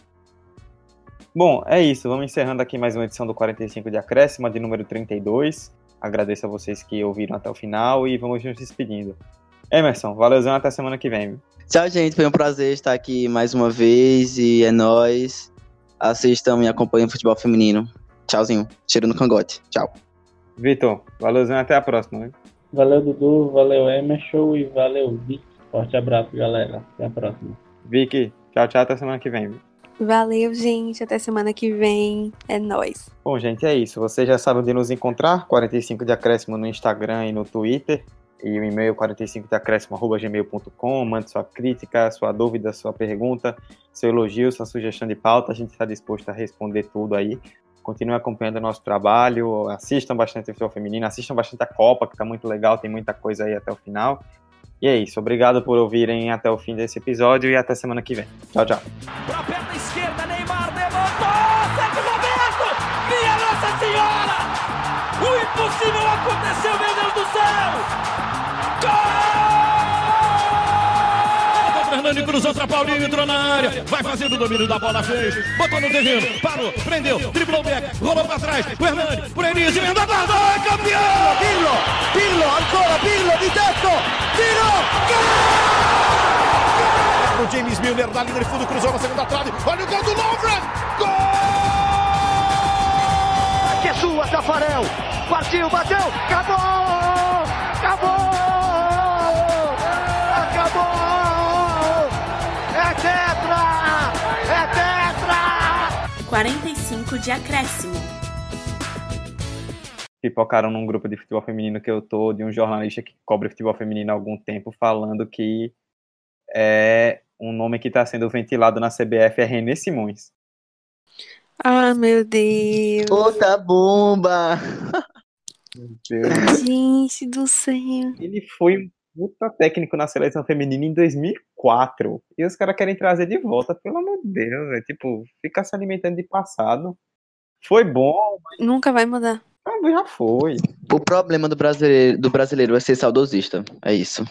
Bom, é isso. Vamos encerrando aqui mais uma edição do 45 de Acréscima, de número 32. Agradeço a vocês que ouviram até o final e vamos nos despedindo. Emerson, valeuzão até semana que vem. Tchau, gente. Foi um prazer estar aqui mais uma vez e é nóis. Assistam e acompanhem o futebol feminino. Tchauzinho. Cheiro no cangote. Tchau. Vitor, valeuzão até a próxima. Né? Valeu, Dudu. Valeu, Emerson. E valeu, Vic. Forte abraço, galera. Até a próxima. Vicky, tchau, tchau. Até semana que vem. Valeu, gente. Até semana que vem. É nóis. Bom, gente, é isso. Vocês já sabem onde nos encontrar. 45 de acréscimo no Instagram e no Twitter. E o e-mail 45 de acréscimo.gmail.com. Mande sua crítica, sua dúvida, sua pergunta, seu elogio, sua sugestão de pauta. A gente está disposto a responder tudo aí continuem acompanhando o nosso trabalho, assistam bastante o futebol feminino, assistam bastante a Copa, que está muito legal, tem muita coisa aí até o final. E é isso, obrigado por ouvirem até o fim desse episódio e até semana que vem. Tchau, tchau. Pra perna esquerda, Neymar levantou, Sérgio Roberto! Minha Nossa Senhora! O impossível aconteceu, Cruzou para Paulinho, entrou na área. Vai fazendo o domínio da bola, fez. Botou no terreno, parou, prendeu, driblou o back, rolou para trás. O Hernani, por Enis, emenda a guarda, é campeão! Pirlo, Pirlo, ancora Pirlo di tetto, tiro, gol! O James Milner na linha de fundo, cruzou na segunda trave. Olha o gol do Lovren! Gol! Que é sua, Tafarel. Partiu, bateu! Acabou! 45 de acréscimo. pipocaram num grupo de futebol feminino que eu tô, de um jornalista que cobre futebol feminino há algum tempo, falando que é um nome que está sendo ventilado na CBF é René Simões. Ah, meu Deus. Outra bomba! Gente do céu. Ele foi um puta técnico na seleção feminina em 2004. E os caras querem trazer de volta, pelo amor de Deus, é tipo, ficar se alimentando de passado. Foi bom, Nunca vai mudar. mas já foi. O problema do brasileiro, do brasileiro é ser saudosista. É isso.